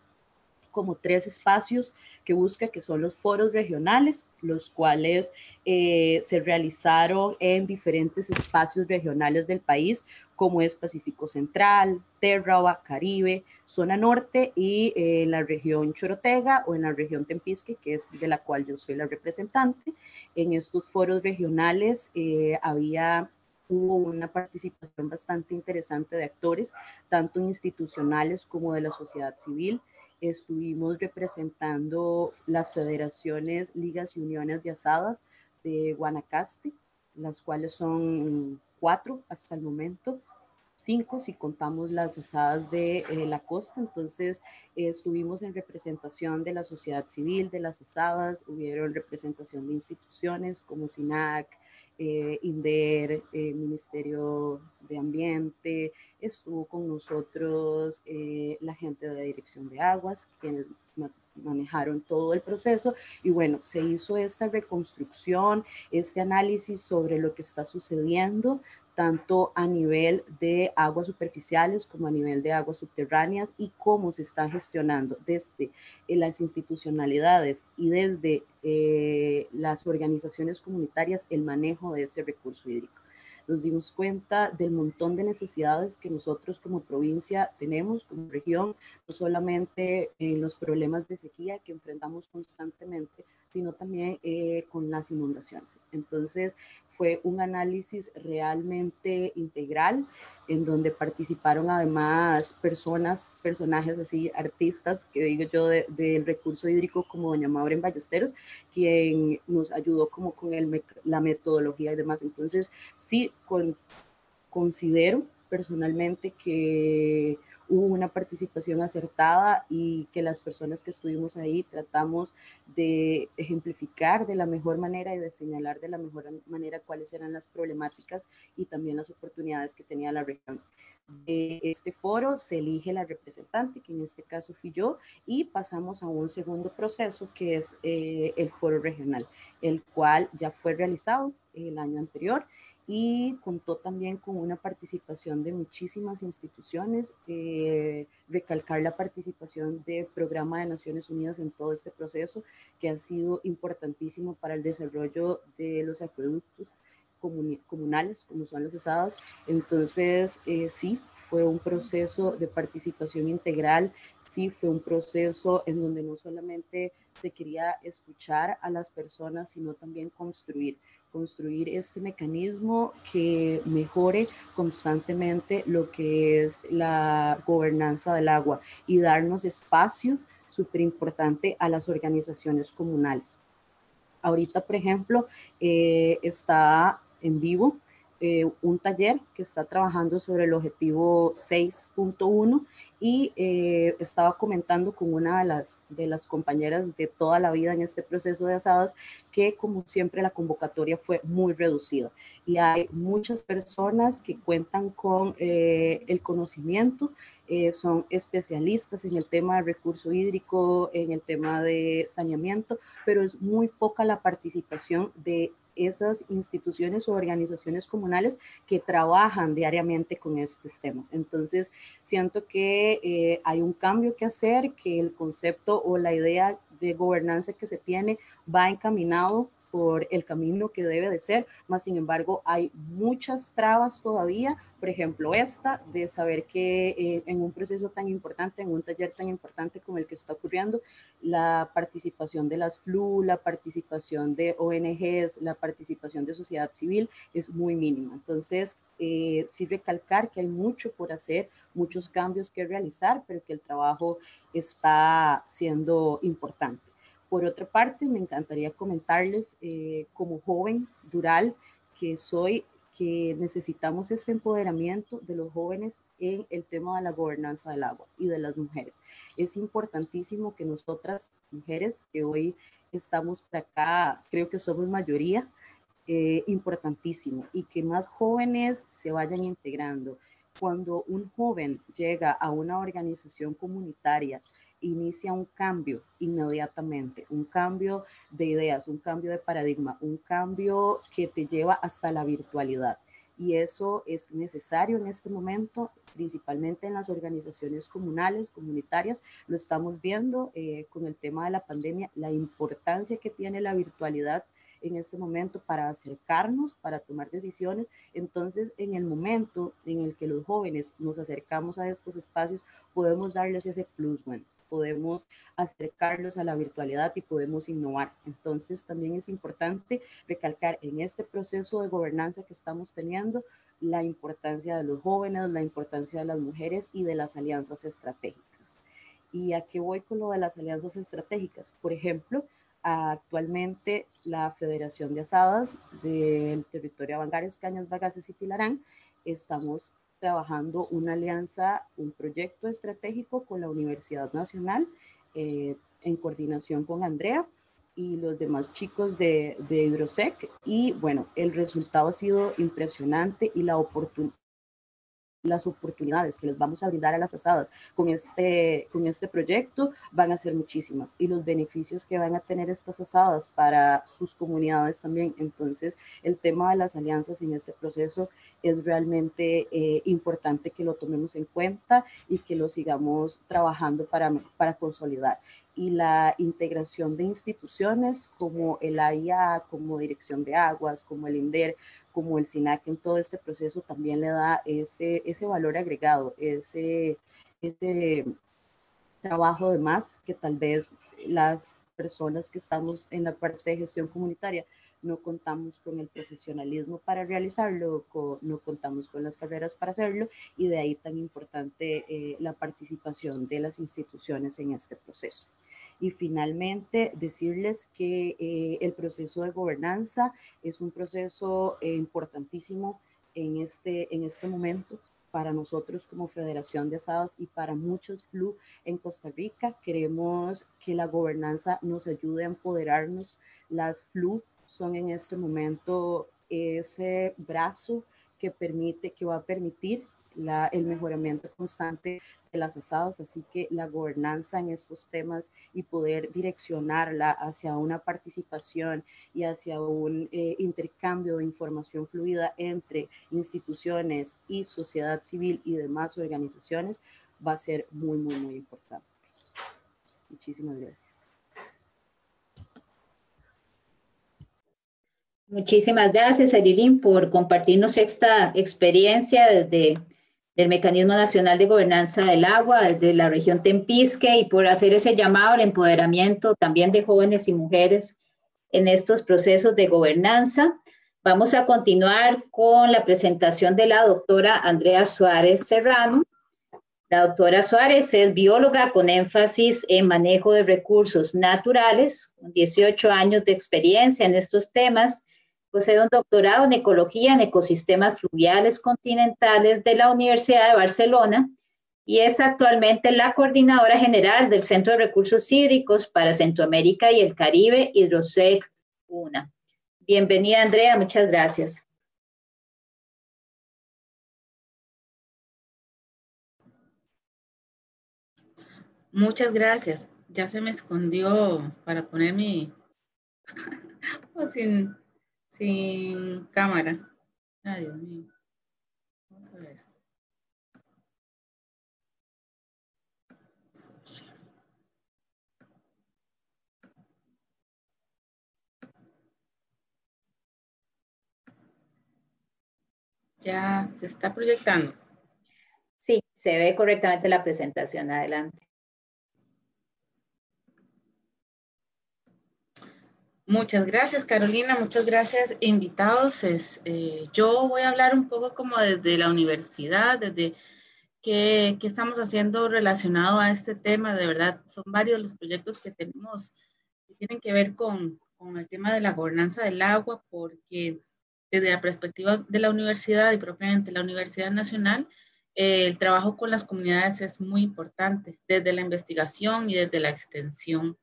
como tres espacios que busca, que son los foros regionales, los cuales eh, se realizaron en diferentes espacios regionales del país, como es Pacífico Central, Terraba, Caribe, Zona Norte y eh, en la región Chorotega o en la región Tempisque, que es de la cual yo soy la representante. En estos foros regionales eh, había hubo una participación bastante interesante de actores, tanto institucionales como de la sociedad civil estuvimos representando las federaciones, ligas y uniones de asadas de Guanacaste, las cuales son cuatro hasta el momento, cinco si contamos las asadas de eh, la costa. Entonces, estuvimos en representación de la sociedad civil, de las asadas, hubieron representación de instituciones como SINAC, eh, INDER, eh, Ministerio de Ambiente, estuvo con nosotros eh, la gente de la Dirección de Aguas, quienes manejaron todo el proceso y bueno, se hizo esta reconstrucción, este análisis sobre lo que está sucediendo, tanto a nivel de aguas superficiales como a nivel de aguas subterráneas y cómo se está gestionando desde eh, las institucionalidades y desde eh, las organizaciones comunitarias el manejo de ese recurso hídrico nos dimos cuenta del montón de necesidades que nosotros como provincia tenemos, como región, no solamente en los problemas de sequía que enfrentamos constantemente, sino también eh, con las inundaciones. Entonces, fue un análisis realmente integral en donde participaron además personas, personajes así, artistas, que digo yo, del recurso hídrico como doña Maureen Ballesteros, quien nos ayudó como con el, la metodología y demás. Entonces, sí, con, considero personalmente que hubo una participación acertada y que las personas que estuvimos ahí tratamos de ejemplificar de la mejor manera y de señalar de la mejor manera cuáles eran las problemáticas y también las oportunidades que tenía la región. De este foro se elige la representante, que en este caso fui yo, y pasamos a un segundo proceso que es eh, el foro regional, el cual ya fue realizado el año anterior y contó también con una participación de muchísimas instituciones, eh, recalcar la participación del Programa de Naciones Unidas en todo este proceso, que ha sido importantísimo para el desarrollo de los acueductos comunales, como son los ESADAS. Entonces, eh, sí, fue un proceso de participación integral, sí fue un proceso en donde no solamente se quería escuchar a las personas, sino también construir construir este mecanismo que mejore constantemente lo que es la gobernanza del agua y darnos espacio súper importante a las organizaciones comunales. Ahorita, por ejemplo, eh, está en vivo eh, un taller que está trabajando sobre el objetivo 6.1 y eh, estaba comentando con una de las, de las compañeras de toda la vida en este proceso de asadas que como siempre la convocatoria fue muy reducida. Y hay muchas personas que cuentan con eh, el conocimiento, son especialistas en el tema de recurso hídrico, en el tema de saneamiento, pero es muy poca la participación de esas instituciones o organizaciones comunales que trabajan diariamente con estos temas. Entonces, siento que eh, hay un cambio que hacer, que el concepto o la idea de gobernanza que se tiene va encaminado por el camino que debe de ser, más sin embargo hay muchas trabas todavía, por ejemplo esta de saber que eh, en un proceso tan importante, en un taller tan importante como el que está ocurriendo, la participación de las FLU, la participación de ONGs, la participación de sociedad civil es muy mínima. Entonces, eh, sí recalcar que hay mucho por hacer, muchos cambios que realizar, pero que el trabajo está siendo importante. Por otra parte, me encantaría comentarles eh, como joven dural que soy, que necesitamos este empoderamiento de los jóvenes en el tema de la gobernanza del agua y de las mujeres. Es importantísimo que nosotras, mujeres, que hoy estamos acá, creo que somos mayoría, eh, importantísimo, y que más jóvenes se vayan integrando. Cuando un joven llega a una organización comunitaria inicia un cambio inmediatamente, un cambio de ideas, un cambio de paradigma, un cambio que te lleva hasta la virtualidad. Y eso es necesario en este momento, principalmente en las organizaciones comunales, comunitarias. Lo estamos viendo eh, con el tema de la pandemia, la importancia que tiene la virtualidad en este momento para acercarnos, para tomar decisiones. Entonces, en el momento en el que los jóvenes nos acercamos a estos espacios, podemos darles ese plus, bueno, podemos acercarlos a la virtualidad y podemos innovar. Entonces, también es importante recalcar en este proceso de gobernanza que estamos teniendo la importancia de los jóvenes, la importancia de las mujeres y de las alianzas estratégicas. ¿Y a qué voy con lo de las alianzas estratégicas? Por ejemplo, actualmente la Federación de Asadas del territorio Avangares, Cañas, Bagaces y Tilarán, estamos trabajando una alianza, un proyecto estratégico con la Universidad Nacional eh, en coordinación con Andrea y los demás chicos de, de Hidrosec. Y bueno, el resultado ha sido impresionante y la oportunidad las oportunidades que les vamos a brindar a las asadas con este, con este proyecto van a ser muchísimas y los beneficios que van a tener estas asadas para sus comunidades también. Entonces, el tema de las alianzas en este proceso es realmente eh, importante que lo tomemos en cuenta y que lo sigamos trabajando para, para consolidar y la integración de instituciones como el AIA, como Dirección de Aguas, como el INDER, como el SINAC en todo este proceso también le da ese, ese valor agregado, ese, ese trabajo de más que tal vez las personas que estamos en la parte de gestión comunitaria no contamos con el profesionalismo para realizarlo, no contamos con las carreras para hacerlo y de ahí tan importante eh, la participación de las instituciones en este proceso. Y finalmente, decirles que eh, el proceso de gobernanza es un proceso eh, importantísimo en este, en este momento para nosotros como Federación de Asadas y para muchos FLU en Costa Rica. Queremos que la gobernanza nos ayude a empoderarnos. Las FLU son en este momento ese brazo que permite, que va a permitir el mejoramiento constante de las asadas, así que la gobernanza en estos temas y poder direccionarla hacia una participación y hacia un eh, intercambio de información fluida entre instituciones y sociedad civil y demás organizaciones va a ser muy, muy, muy importante. Muchísimas gracias. Muchísimas gracias, Arilín, por compartirnos esta experiencia desde del Mecanismo Nacional de Gobernanza del Agua, de la región Tempisque, y por hacer ese llamado al empoderamiento también de jóvenes y mujeres en estos procesos de gobernanza. Vamos a continuar con la presentación de la doctora Andrea Suárez Serrano, La doctora Suárez es bióloga con énfasis en manejo de recursos naturales, con 18 años de experiencia en estos temas. Posee un doctorado en ecología en ecosistemas fluviales continentales de la Universidad de Barcelona y es actualmente la coordinadora general del Centro de Recursos Hídricos para Centroamérica y el Caribe, Hidrosec UNA. Bienvenida, Andrea, muchas gracias. Muchas gracias. Ya se me escondió para poner mi... sin, sin cámara. Ay, Dios mío. Vamos a ver. Ya se está proyectando. Sí, se ve correctamente la presentación. Adelante. Muchas gracias, Carolina. Muchas gracias, invitados. Es, eh, yo voy a hablar un poco como desde la universidad, desde qué, qué, estamos haciendo relacionado a este tema. De verdad, son varios los proyectos que tenemos que tienen que ver con, con el tema de la gobernanza del agua, porque desde la perspectiva de la universidad y propiamente la Universidad Nacional, eh, el trabajo con las comunidades es muy importante, desde la investigación y desde la extensión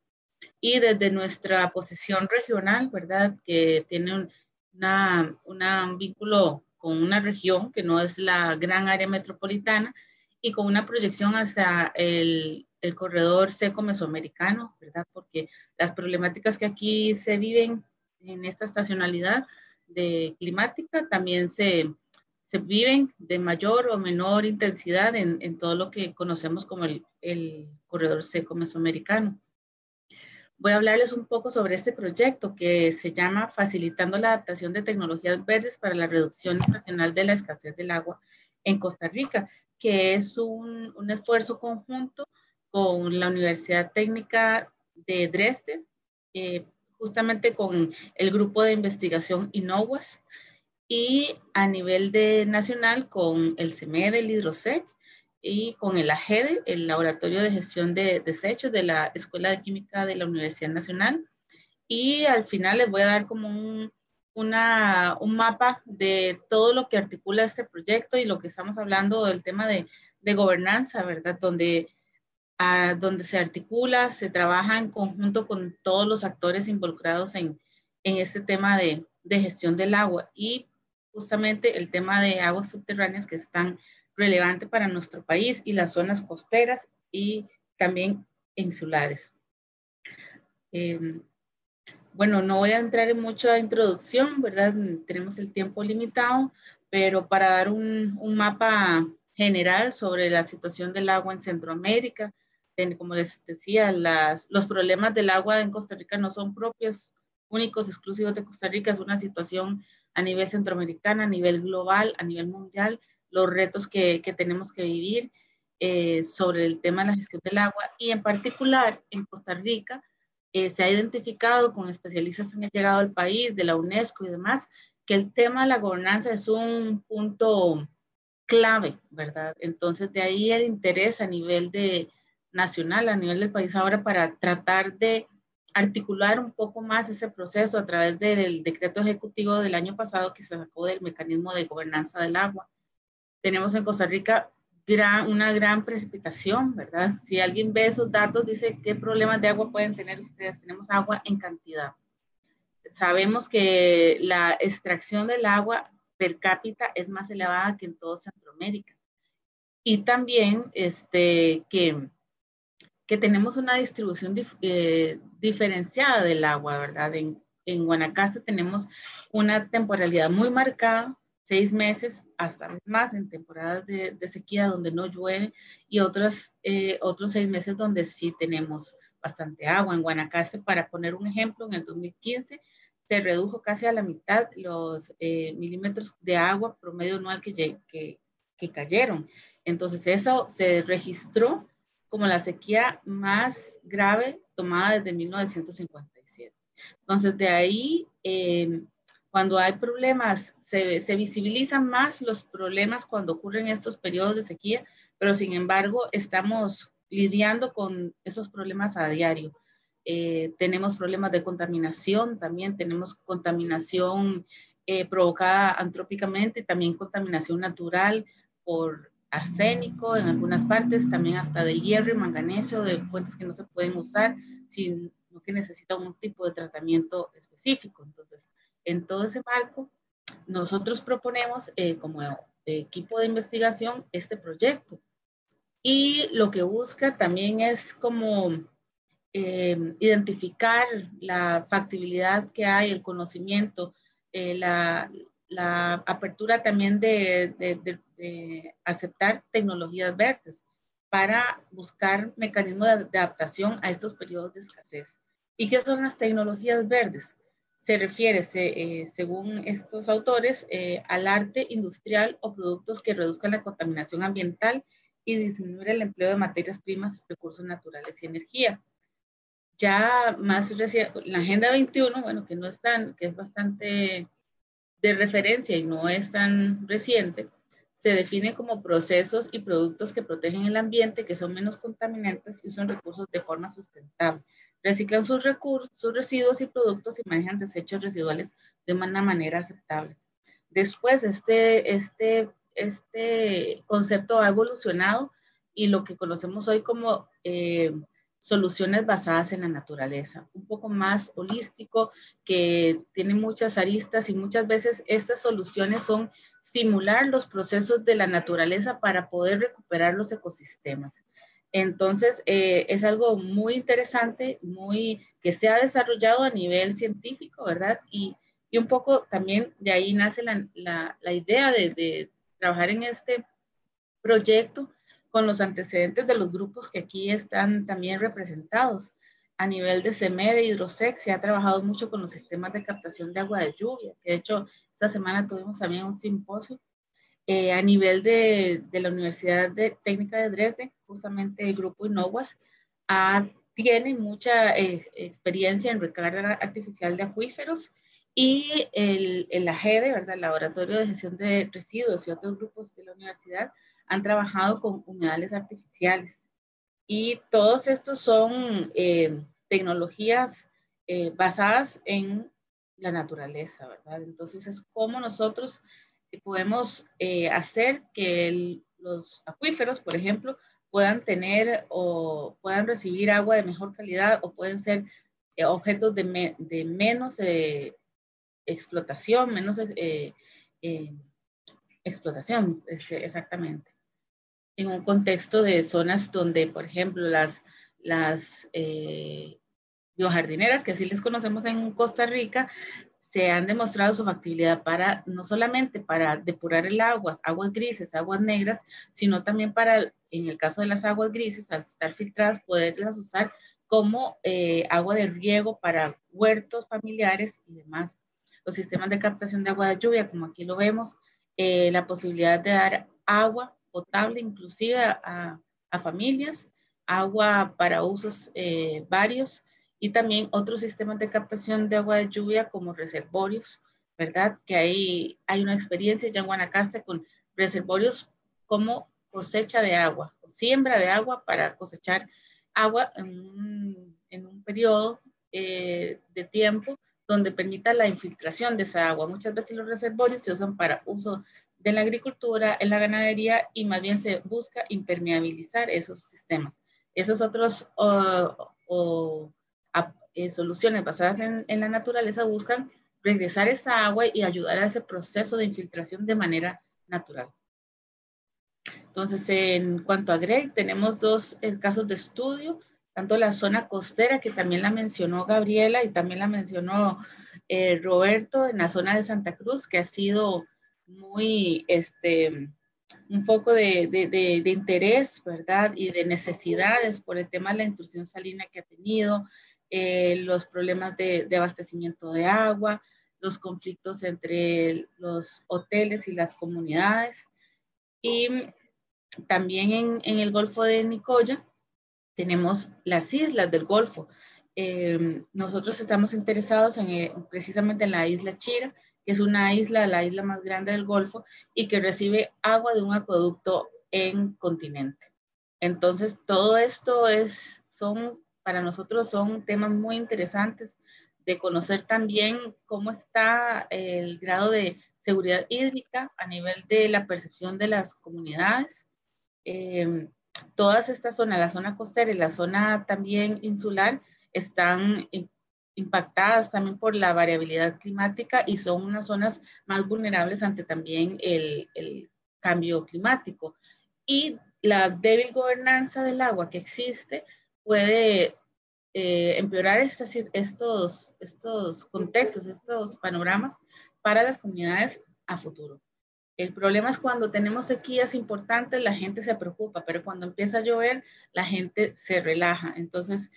y desde nuestra posición regional, ¿verdad? Que tiene un, una, un vínculo con una región que no es la gran área metropolitana y con una proyección hacia el, el corredor seco mesoamericano, ¿verdad? Porque las problemáticas que aquí se viven en esta estacionalidad de climática también se, se viven de mayor o menor intensidad en, en todo lo que conocemos como el, el corredor seco mesoamericano voy a hablarles un poco sobre este proyecto que se llama Facilitando la adaptación de tecnologías verdes para la reducción estacional de la escasez del agua en Costa Rica, que es un, un esfuerzo conjunto con la Universidad Técnica de Dresde, eh, justamente con el grupo de investigación INOWAS y a nivel de nacional con el CEMED, el Hidrosec y con el AGEDE, el Laboratorio de Gestión de Desechos de la Escuela de Química de la Universidad Nacional. Y al final les voy a dar como un, un mapa de todo lo que articula este proyecto y lo que estamos hablando del tema de, de gobernanza, ¿verdad? Donde, a, donde se articula, se trabaja en conjunto con todos los actores involucrados en, en este tema de, de gestión del agua y justamente el tema de aguas subterráneas que están relevante para nuestro país y las zonas costeras y también insulares. Eh, bueno, no voy a entrar en mucha introducción, ¿verdad? Tenemos el tiempo limitado, pero para dar un, un mapa general sobre la situación del agua en Centroamérica, como les decía, las, los problemas del agua en Costa Rica no son propios, únicos, exclusivos de Costa Rica, es una situación a nivel centroamericana, a nivel global, a nivel mundial, los retos que, que tenemos que vivir eh, sobre el tema de la gestión del agua y en particular en Costa Rica eh, se ha identificado con especialistas que han llegado al país, de la UNESCO y demás, que el tema de la gobernanza es un punto clave, ¿verdad? Entonces de ahí el interés a nivel de nacional, a nivel del país ahora para tratar de articular un poco más ese proceso a través del decreto ejecutivo del año pasado que se sacó del mecanismo de gobernanza del agua tenemos en Costa Rica una gran precipitación, ¿verdad? Si alguien ve esos datos, dice qué problemas de agua pueden tener ustedes. Tenemos agua en cantidad. Sabemos que la extracción del agua per cápita es más elevada que en todo Centroamérica. Y también este, que, que tenemos una distribución eh, diferenciada del agua, ¿verdad? En, en Guanacaste tenemos una temporalidad muy marcada seis meses hasta más en temporadas de, sequía donde no llueve y otros, eh, otros seis meses donde sí tenemos bastante agua. En Guanacaste, para poner un ejemplo, en el 2015 se redujo casi a la mitad los eh, milímetros de agua promedio anual que, que, que cayeron. Entonces eso se registró como la sequía más grave tomada desde 1957. Entonces de ahí... Eh, Cuando hay problemas, se, se visibilizan más los problemas cuando ocurren estos periodos de sequía, pero sin embargo estamos lidiando con esos problemas a diario. Eh, tenemos problemas de contaminación, también tenemos contaminación eh, provocada antrópicamente, también contaminación natural por arsénico en algunas partes, también hasta de hierro y manganeso, de fuentes que no se pueden usar, sino que necesitan un tipo de tratamiento específico. Entonces, en todo ese marco, nosotros proponemos eh, como equipo de investigación este proyecto. Y lo que busca también es como eh, identificar la factibilidad que hay, el conocimiento, eh, la, apertura también de, de, de, aceptar tecnologías verdes para buscar mecanismos de adaptación a estos periodos de escasez. ¿Y qué son las tecnologías verdes? Se refiere, eh, según estos autores, eh, al arte industrial o productos que reduzcan la contaminación ambiental y disminuir el empleo de materias primas, recursos naturales y energía. Ya más reciente, la Agenda 21, bueno, que no es tan, que es bastante de referencia y no es tan reciente, se define como procesos y productos que protegen el ambiente, que son menos contaminantes y son recursos de forma sustentable reciclan sus recursos, sus residuos y productos y manejan desechos residuales de una manera aceptable. Después, este, este, este concepto ha evolucionado y lo que conocemos hoy como eh, soluciones basadas en la naturaleza, un poco más holístico, que tiene muchas aristas y muchas veces estas soluciones son simular los procesos de la naturaleza para poder recuperar los ecosistemas. Entonces, eh, es algo muy interesante, muy que se ha desarrollado a nivel científico, ¿verdad? Y, y un poco también de ahí nace la, la, la idea de, de, trabajar en este proyecto con los antecedentes de los grupos que aquí están también representados. A nivel de CEME, de Hidrosec, se ha trabajado mucho con los sistemas de captación de agua de lluvia, de hecho esta semana tuvimos también un simposio eh, a nivel de, de, la Universidad de Técnica de Dresde, justamente el grupo Innowas ah, tiene mucha eh, experiencia en recarga artificial de acuíferos y el, el AGEDE, ¿verdad? el Laboratorio de Gestión de Residuos y otros grupos de la universidad han trabajado con humedales artificiales. Y todos estos son eh, tecnologías basadas en la naturaleza, ¿verdad? Entonces es como nosotros podemos eh, hacer que los acuíferos, por ejemplo, puedan tener o puedan recibir agua de mejor calidad o pueden ser eh, objetos de, de menos eh, explotación, menos explotación, exactamente. En un contexto de zonas donde, por ejemplo, las, las biojardineras, que así les conocemos en Costa Rica, se han demostrado su factibilidad para, no solamente para depurar el agua, aguas grises, aguas negras, sino también para, en el caso de las aguas grises, al estar filtradas, poderlas usar como eh, agua de riego para huertos familiares y demás. Los sistemas de captación de agua de lluvia, como aquí lo vemos, eh, la posibilidad de dar agua potable inclusive a, a familias, agua para usos eh, varios, y también otros sistemas de captación de agua de lluvia como reservorios, ¿verdad? Que ahí hay una experiencia ya en Guanacaste con reservorios como cosecha de agua, siembra de agua para cosechar agua en un, en un periodo eh, de tiempo donde permita la infiltración de esa agua. Muchas veces los reservorios se usan para uso de la agricultura, en la ganadería y más bien se busca impermeabilizar esos sistemas. Esos otros eh, soluciones basadas en, la naturaleza buscan regresar esa agua y ayudar a ese proceso de infiltración de manera natural. Entonces, en cuanto a GREG, tenemos dos eh, casos de estudio, tanto la zona costera, que también la mencionó Gabriela y también la mencionó eh, Roberto, en la zona de Santa Cruz, que ha sido muy, este, un foco de, de, interés, ¿verdad? Y de necesidades por el tema de la intrusión salina que ha tenido, eh, los problemas de, abastecimiento de agua, los conflictos entre los hoteles y las comunidades. Y también en, en el Golfo de Nicoya tenemos las islas del Golfo. Eh, nosotros estamos interesados en, eh, precisamente en la isla Chira, que es una isla, la isla más grande del Golfo, y que recibe agua de un acueducto en continente. Entonces, todo esto es, son, para nosotros son temas muy interesantes de conocer también cómo está el grado de seguridad hídrica a nivel de la percepción de las comunidades. Eh, todas estas zonas, la zona costera y la zona también insular, están impactadas también por la variabilidad climática y son unas zonas más vulnerables ante también el, el cambio climático. Y la débil gobernanza del agua que existe puede eh, empeorar estos, estos contextos, estos panoramas para las comunidades a futuro. El problema es cuando tenemos sequías importantes, la gente se preocupa, pero cuando empieza a llover, la gente se relaja. Entonces,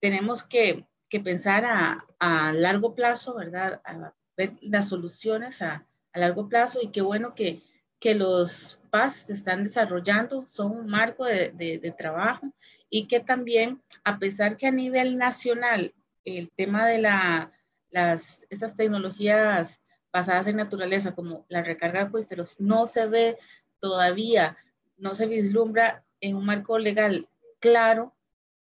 tenemos que, que pensar a, a, largo plazo, ¿verdad? A ver las soluciones a, a largo plazo y qué bueno que, que los PAS se están desarrollando, son un marco de, de, trabajo y que también, a pesar que a nivel nacional el tema de la, las, esas tecnologías basadas en naturaleza como la recarga de acuíferos no se ve todavía, no se vislumbra en un marco legal claro,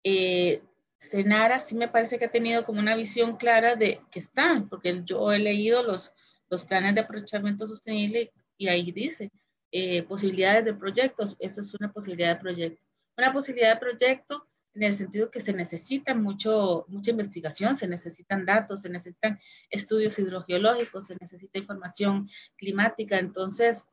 eh, Senara sí me parece que ha tenido como una visión clara de que están, porque yo he leído los, los planes de aprovechamiento sostenible y ahí dice eh, posibilidades de proyectos, eso es una posibilidad de proyecto. Una posibilidad de proyecto en el sentido que se necesita mucho, mucha investigación, se necesitan datos, se necesitan estudios hidrogeológicos, se necesita información climática, entonces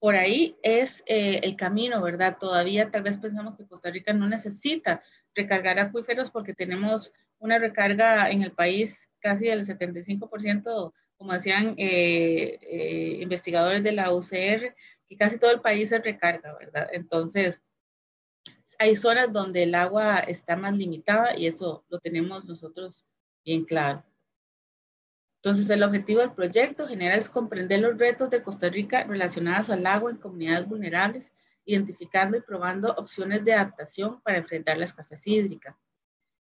por ahí es eh, el camino, ¿verdad? Todavía tal vez pensamos que Costa Rica no necesita recargar acuíferos porque tenemos una recarga en el país casi del 75%, como decían eh, eh, investigadores de la UCR, que casi todo el país se recarga, ¿verdad? Entonces, hay zonas donde el agua está más limitada y eso lo tenemos nosotros bien claro. Entonces, el objetivo del proyecto general es comprender los retos de Costa Rica relacionados al agua en comunidades vulnerables, identificando y probando opciones de adaptación para enfrentar la escasez hídrica.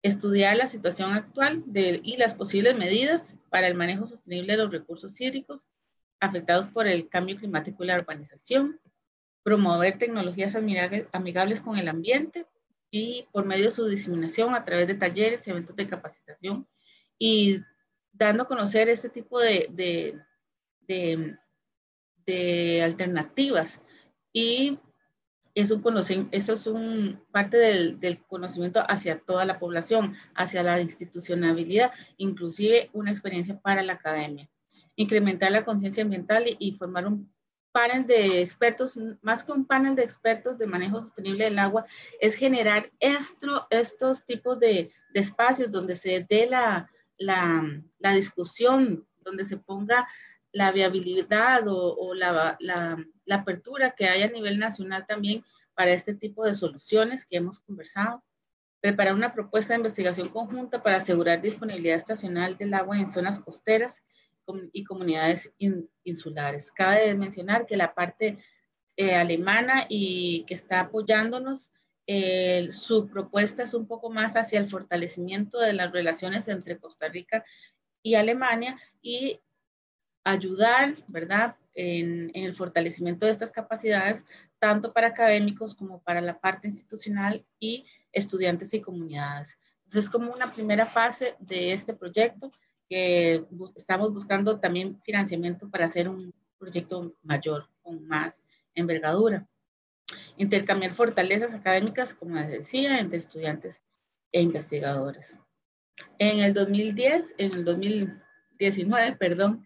Estudiar la situación actual y las posibles medidas para el manejo sostenible de los recursos hídricos afectados por el cambio climático y la urbanización. Promover tecnologías amigables con el ambiente y por medio de su diseminación a través de talleres y eventos de capacitación y dando a conocer este tipo de, de, de, alternativas. Y es un eso es un parte del, conocimiento hacia toda la población, hacia la institucionalidad, inclusive una experiencia para la academia. Incrementar la conciencia ambiental y, formar un panel de expertos, más que un panel de expertos de manejo sostenible del agua, es generar esto, estos tipos de, de espacios donde se dé la, la, discusión, donde se ponga la viabilidad o, o la, la, apertura que hay a nivel nacional también para este tipo de soluciones que hemos conversado. Preparar una propuesta de investigación conjunta para asegurar disponibilidad estacional del agua en zonas costeras y comunidades insulares. Cabe mencionar que la parte eh, alemana y que está apoyándonos su propuesta es un poco más hacia el fortalecimiento de las relaciones entre Costa Rica y Alemania y ayudar, ¿verdad?, en, en, el fortalecimiento de estas capacidades, tanto para académicos como para la parte institucional y estudiantes y comunidades. Entonces, es como una primera fase de este proyecto que estamos buscando también financiamiento para hacer un proyecto mayor, con más envergadura intercambiar fortalezas académicas, como les decía, entre estudiantes e investigadores. En el 2010, en el 2019, perdón,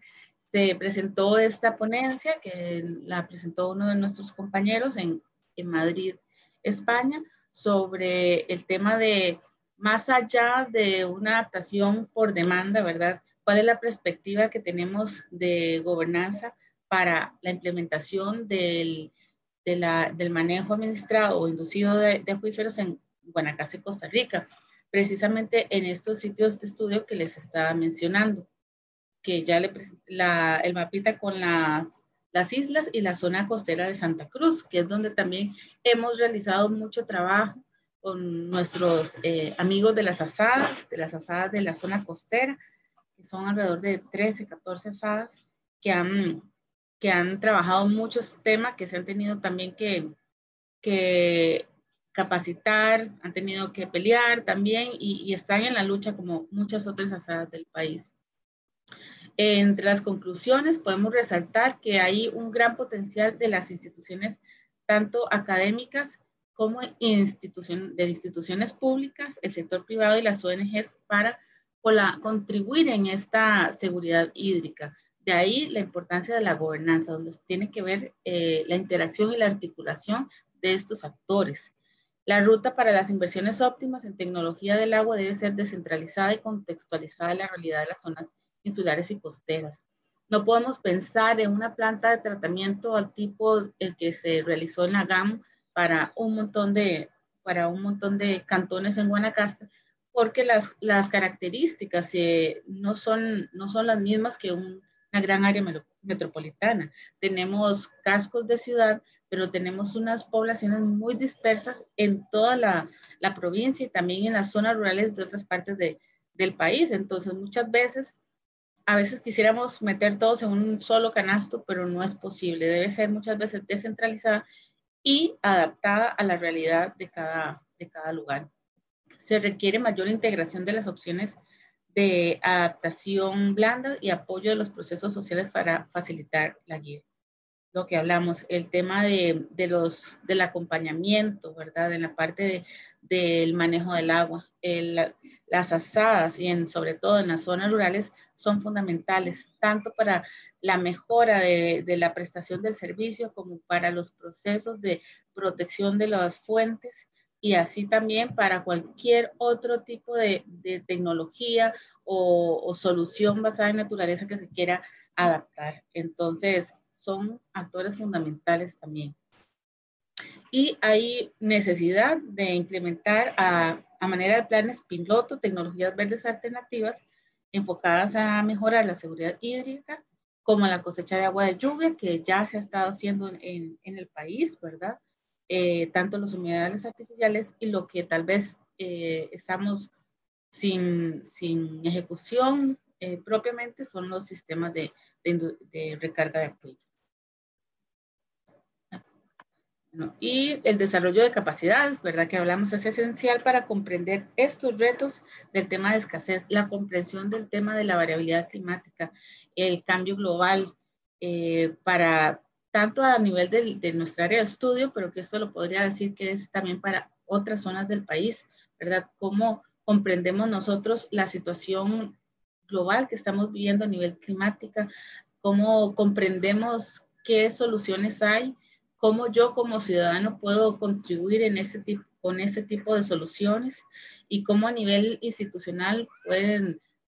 se presentó esta ponencia que la presentó uno de nuestros compañeros en, en Madrid, España, sobre el tema de más allá de una adaptación por demanda, ¿verdad? ¿Cuál es la perspectiva que tenemos de gobernanza para la implementación del del manejo administrado o inducido de, acuíferos en Guanacaste, Costa Rica, precisamente en estos sitios de estudio que les estaba mencionando, que ya le la, el mapita con las, las islas y la zona costera de Santa Cruz, que es donde también hemos realizado mucho trabajo con nuestros eh, amigos de las asadas, de las asadas de la zona costera, que son alrededor de 13, 14 asadas que han, que han trabajado muchos temas, que se han tenido también que, que capacitar, han tenido que pelear también y, y, están en la lucha como muchas otras asadas del país. Entre las conclusiones podemos resaltar que hay un gran potencial de las instituciones, tanto académicas como institución, de instituciones públicas, el sector privado y las ONGs para contribuir en esta seguridad hídrica. De ahí la importancia de la gobernanza, donde tiene que ver eh, la interacción y la articulación de estos actores. La ruta para las inversiones óptimas en tecnología del agua debe ser descentralizada y contextualizada en la realidad de las zonas insulares y costeras. No podemos pensar en una planta de tratamiento al tipo el que se realizó en la GAM para un montón de, para un montón de cantones en Guanacaste, porque las, las características eh, no, son, no son las mismas que una gran área metropolitana. Tenemos cascos de ciudad, pero tenemos unas poblaciones muy dispersas en toda la, la provincia y también en las zonas rurales de otras partes de, del país. Entonces, muchas veces, a veces quisiéramos meter todos en un solo canasto, pero no es posible. Debe ser muchas veces descentralizada y adaptada a la realidad de cada, de cada lugar. Se requiere mayor integración de las opciones de adaptación blanda y apoyo de los procesos sociales para facilitar la guía. Lo que hablamos, el tema de, de los, del acompañamiento, ¿verdad? En la parte de, del manejo del agua. El, las asadas y en, sobre todo en las zonas rurales son fundamentales, tanto para la mejora de, de, la prestación del servicio como para los procesos de protección de las fuentes y así también para cualquier otro tipo de, de tecnología o, o solución basada en naturaleza que se quiera adaptar. Entonces, son actores fundamentales también y hay necesidad de implementar a, a, manera de planes piloto tecnologías verdes alternativas enfocadas a mejorar la seguridad hídrica, como la cosecha de agua de lluvia, que ya se ha estado haciendo en, en el país, ¿verdad? Eh, tanto los humedales artificiales y lo que tal vez eh, estamos sin, sin ejecución eh, propiamente son los sistemas de, de, de recarga de acuíferos. Y el desarrollo de capacidades, ¿verdad? Que hablamos, es esencial para comprender estos retos del tema de escasez, la comprensión del tema de la variabilidad climática, el cambio global, eh, para tanto a nivel de, de, nuestra área de estudio, pero que esto lo podría decir que es también para otras zonas del país, ¿verdad? Cómo comprendemos nosotros la situación global que estamos viviendo a nivel climática, cómo comprendemos qué soluciones hay cómo yo como ciudadano puedo contribuir en ese tipo, con ese tipo de soluciones y cómo a nivel institucional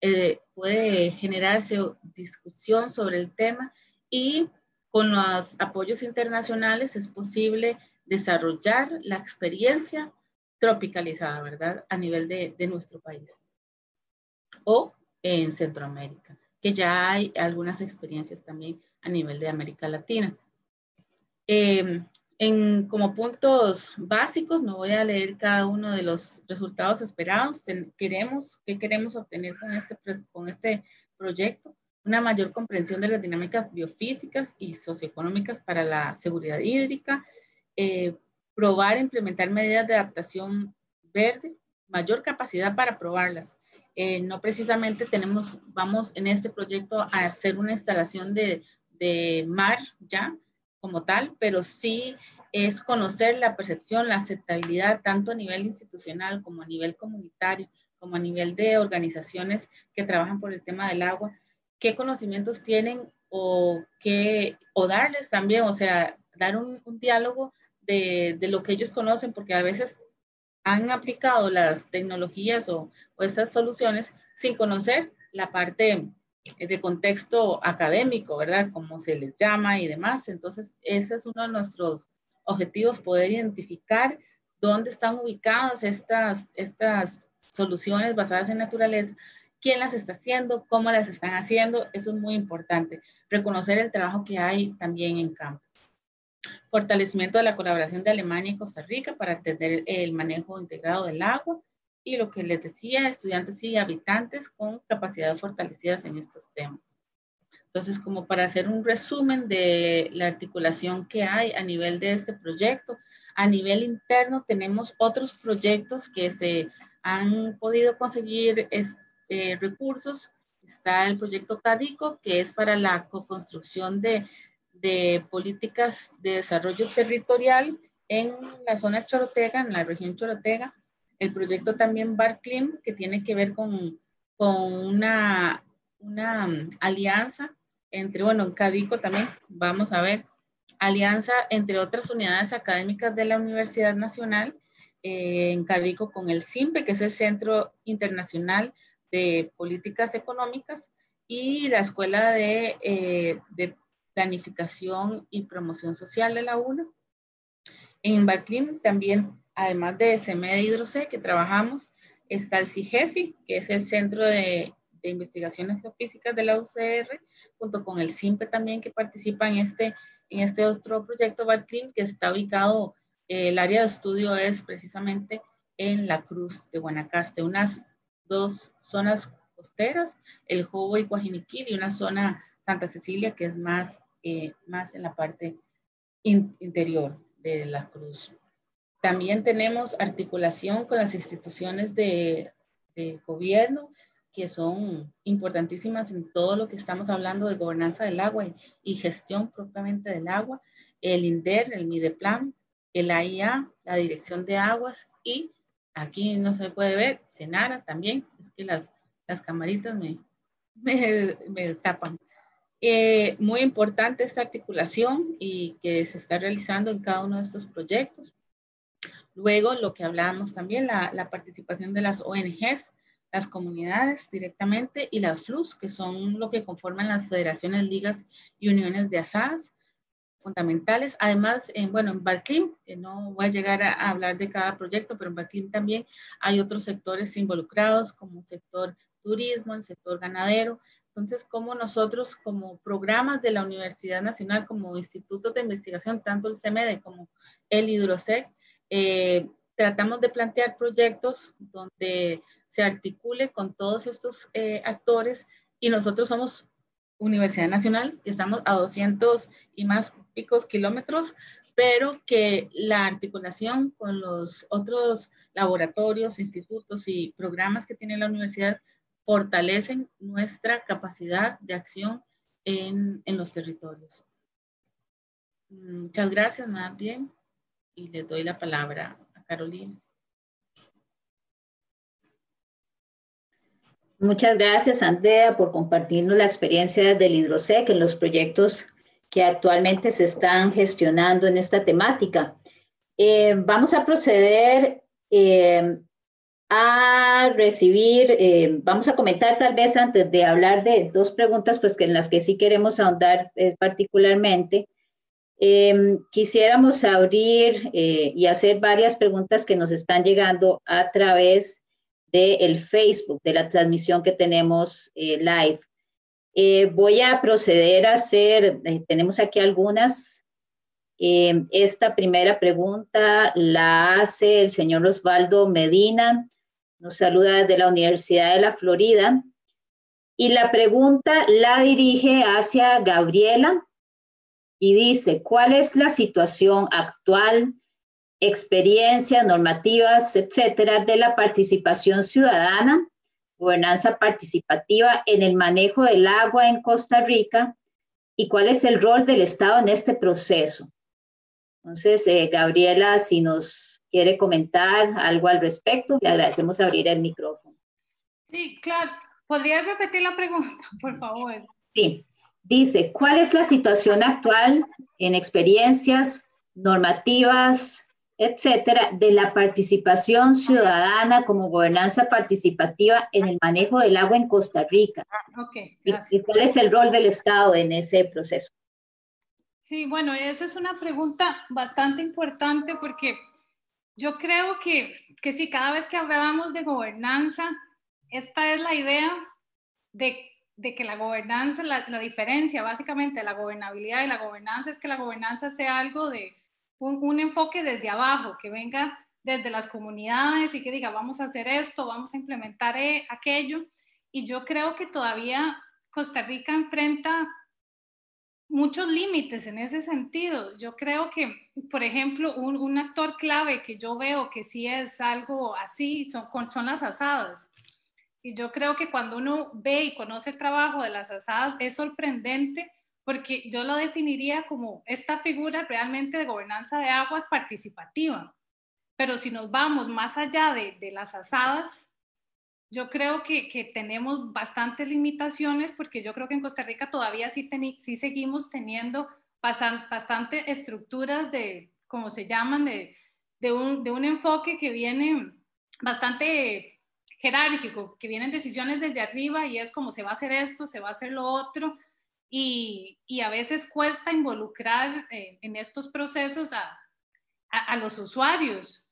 eh, puede generarse discusión sobre el tema y con los apoyos internacionales es posible desarrollar la experiencia tropicalizada, ¿verdad? A nivel de nuestro país o en Centroamérica, que ya hay algunas experiencias también a nivel de América Latina. Eh, en, como puntos básicos, no voy a leer cada uno de los resultados esperados. queremos, ¿Qué queremos obtener con este, con este proyecto? Una mayor comprensión de las dinámicas biofísicas y socioeconómicas para la seguridad hídrica, eh, probar e implementar medidas de adaptación verde, mayor capacidad para probarlas. Eh, no precisamente tenemos, vamos en este proyecto a hacer una instalación de, de mar ya, como tal, pero sí es conocer la percepción, la aceptabilidad, tanto a nivel institucional como a nivel comunitario, como a nivel de organizaciones que trabajan por el tema del agua, qué conocimientos tienen o, qué, o darles también, o sea, dar un, un diálogo de, de, lo que ellos conocen, porque a veces han aplicado las tecnologías o, o estas soluciones sin conocer la parte de contexto académico, ¿verdad? Como se les llama y demás. Entonces, ese es uno de nuestros objetivos, poder identificar dónde están ubicadas estas, estas soluciones basadas en naturaleza, quién las está haciendo, cómo las están haciendo. Eso es muy importante. Reconocer el trabajo que hay también en campo. Fortalecimiento de la colaboración de Alemania y Costa Rica para atender el manejo integrado del agua y lo que les decía, estudiantes y habitantes con capacidades fortalecidas en estos temas. Entonces, como para hacer un resumen de la articulación que hay a nivel de este proyecto, a nivel interno tenemos otros proyectos que se han podido conseguir eh, recursos. Está el proyecto CADICO, que es para la co-construcción de, de políticas de desarrollo territorial en la zona Chorotega, en la región Chorotega. El proyecto también BARCLIM, que tiene que ver con, con una, una um, alianza entre, bueno, en Cadico también, vamos a ver, alianza entre otras unidades académicas de la Universidad Nacional, eh, en Cadico con el CIMPE, que es el Centro Internacional de Políticas Económicas, y la Escuela de, eh, de Planificación y Promoción Social de la UNA. En Barclin también, además de SME de Hidrose, que trabajamos, está el CIGEFI, que es el Centro de de Investigaciones Geofísicas de la UCR, junto con el CIMPE también que participa en este, en este otro proyecto BARCLIN que está ubicado, eh, el área de estudio es precisamente en la Cruz de Guanacaste, unas dos zonas costeras, el Jobo y Guajiniquil y una zona Santa Cecilia que es más, eh, más en la parte interior de la Cruz. También tenemos articulación con las instituciones de, gobierno, que son importantísimas en todo lo que estamos hablando de gobernanza del agua y, gestión propiamente del agua, el INDER, el MIDEPLAN, el AIA, la Dirección de Aguas y aquí no se puede ver, Senara también, es que las, las camaritas me, me, tapan. Eh, muy importante esta articulación y que se está realizando en cada uno de estos proyectos. Luego, lo que hablábamos también, la, participación de las ONGs, las comunidades directamente y las FLUS, que son lo que conforman las federaciones, ligas y uniones de asadas fundamentales. Además, en, bueno, en Barclin, no voy a llegar a, hablar de cada proyecto, pero en Barclin también hay otros sectores involucrados, como el sector turismo, el sector ganadero. Entonces, como nosotros, como programas de la Universidad Nacional, como institutos de investigación, tanto el CMD como el Hidrosec, eh, tratamos de plantear proyectos donde se articule con todos estos eh, actores y nosotros somos Universidad Nacional, estamos a 200 y más picos kilómetros, pero que la articulación con los otros laboratorios, institutos y programas que tiene la universidad fortalecen nuestra capacidad de acción en, en los territorios. Muchas gracias, más bien, y le doy la palabra a Carolina. Muchas gracias, Andrea, por compartirnos la experiencia del Hidrosec en los proyectos que actualmente se están gestionando en esta temática. Eh, vamos a proceder eh, a recibir, eh, vamos a comentar tal vez antes de hablar de dos preguntas, pues que en las que sí queremos ahondar particularmente. Quisiéramos abrir y hacer varias preguntas que nos están llegando a través el Facebook, de la transmisión que tenemos eh, live. Eh, voy a proceder a hacer, eh, tenemos aquí algunas. esta primera pregunta la hace el señor Osvaldo Medina, nos saluda desde la Universidad de la Florida. Y la pregunta la dirige hacia Gabriela y dice, ¿cuál es la situación actual experiencias, normativas, etcétera, de la participación ciudadana, gobernanza participativa en el manejo del agua en Costa Rica y cuál es el rol del Estado en este proceso. Entonces, eh, Gabriela, si nos quiere comentar algo al respecto, le agradecemos abrir el micrófono. Sí, claro. ¿Podría repetir la pregunta, por favor? Sí. Dice, ¿cuál es la situación actual en experiencias, normativas, etcétera, de la participación ciudadana como gobernanza participativa en el manejo del agua en Costa Rica. Okay, ¿Y, cuál es el rol del Estado en ese proceso? Sí, bueno, esa es una pregunta bastante importante porque yo creo que, que sí, cada vez que hablamos de gobernanza, esta es la idea de, de que la gobernanza, la, la diferencia básicamente la gobernabilidad y la gobernanza es que la gobernanza sea algo de un, enfoque desde abajo, que venga desde las comunidades y que diga, vamos a hacer esto, vamos a implementar eh, aquello. Y yo creo que todavía Costa Rica enfrenta muchos límites en ese sentido. Yo creo que, por ejemplo, un, un, actor clave que yo veo que sí es algo así son, son las asadas. Y yo creo que cuando uno ve y conoce el trabajo de las asadas es sorprendente porque yo lo definiría como esta figura realmente de gobernanza de aguas participativa. Pero si nos vamos más allá de, de las asadas, yo creo que, que, tenemos bastantes limitaciones porque yo creo que en Costa Rica todavía sí, sí seguimos teniendo bastante, bastante, estructuras de, como se llaman, de, de, un, de un enfoque que viene bastante jerárquico, que vienen decisiones desde arriba y es como se va a hacer esto, se va a hacer lo otro, y, y a veces cuesta involucrar eh, en estos procesos a, a, los usuarios.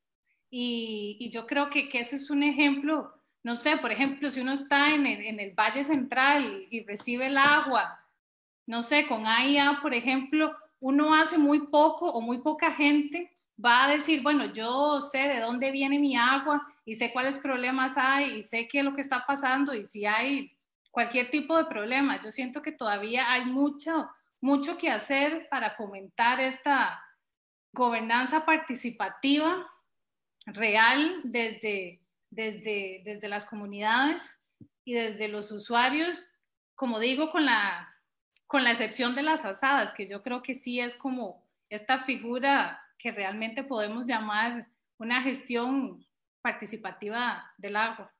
Y, y, yo creo que, que ese es un ejemplo no sé, por ejemplo, si uno está en el, en el Valle Central y recibe el agua, no sé, con AIA, por ejemplo, uno hace muy poco o muy poca gente va a decir, bueno, yo sé de dónde viene mi agua y sé cuáles problemas hay y sé qué es lo que está pasando y si hay cualquier tipo de problema. Yo siento que todavía hay mucho, mucho que hacer para fomentar esta gobernanza participativa real desde, desde, desde las comunidades y desde los usuarios, como digo, con la, con la excepción de las asadas, que yo creo que sí es como esta figura que realmente podemos llamar una gestión participativa del agua.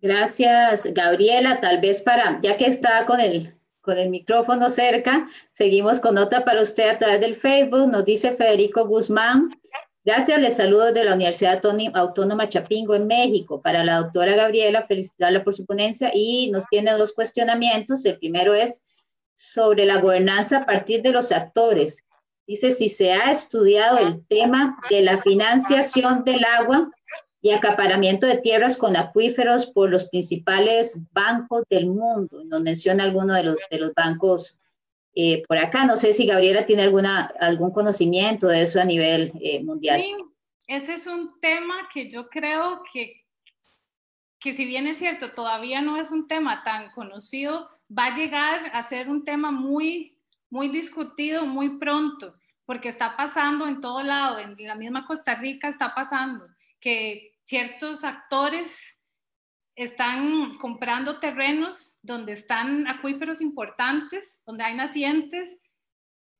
Gracias, Gabriela. Tal vez para, ya que está con el, con el micrófono cerca. Seguimos con otra para usted a través del Facebook. Nos dice Federico Guzmán. Gracias, les saludo de la Universidad Autónoma Chapingo en México. Para la doctora Gabriela, felicitarla por su ponencia y nos tiene dos cuestionamientos. El primero es sobre la gobernanza a partir de los actores. Dice si se ha estudiado el tema de la financiación del agua y acaparamiento de tierras con acuíferos por los principales bancos del mundo. Nos menciona alguno de los, de los bancos eh, por acá. No sé si Gabriela tiene alguna, algún conocimiento de eso a nivel eh, mundial. Ese es un tema que yo creo que, que si bien es cierto, todavía no es un tema tan conocido, va a llegar a ser un tema muy, muy discutido muy pronto, porque está pasando en todo lado, en la misma Costa Rica está pasando que ciertos actores están comprando terrenos donde están acuíferos importantes, donde hay nacientes,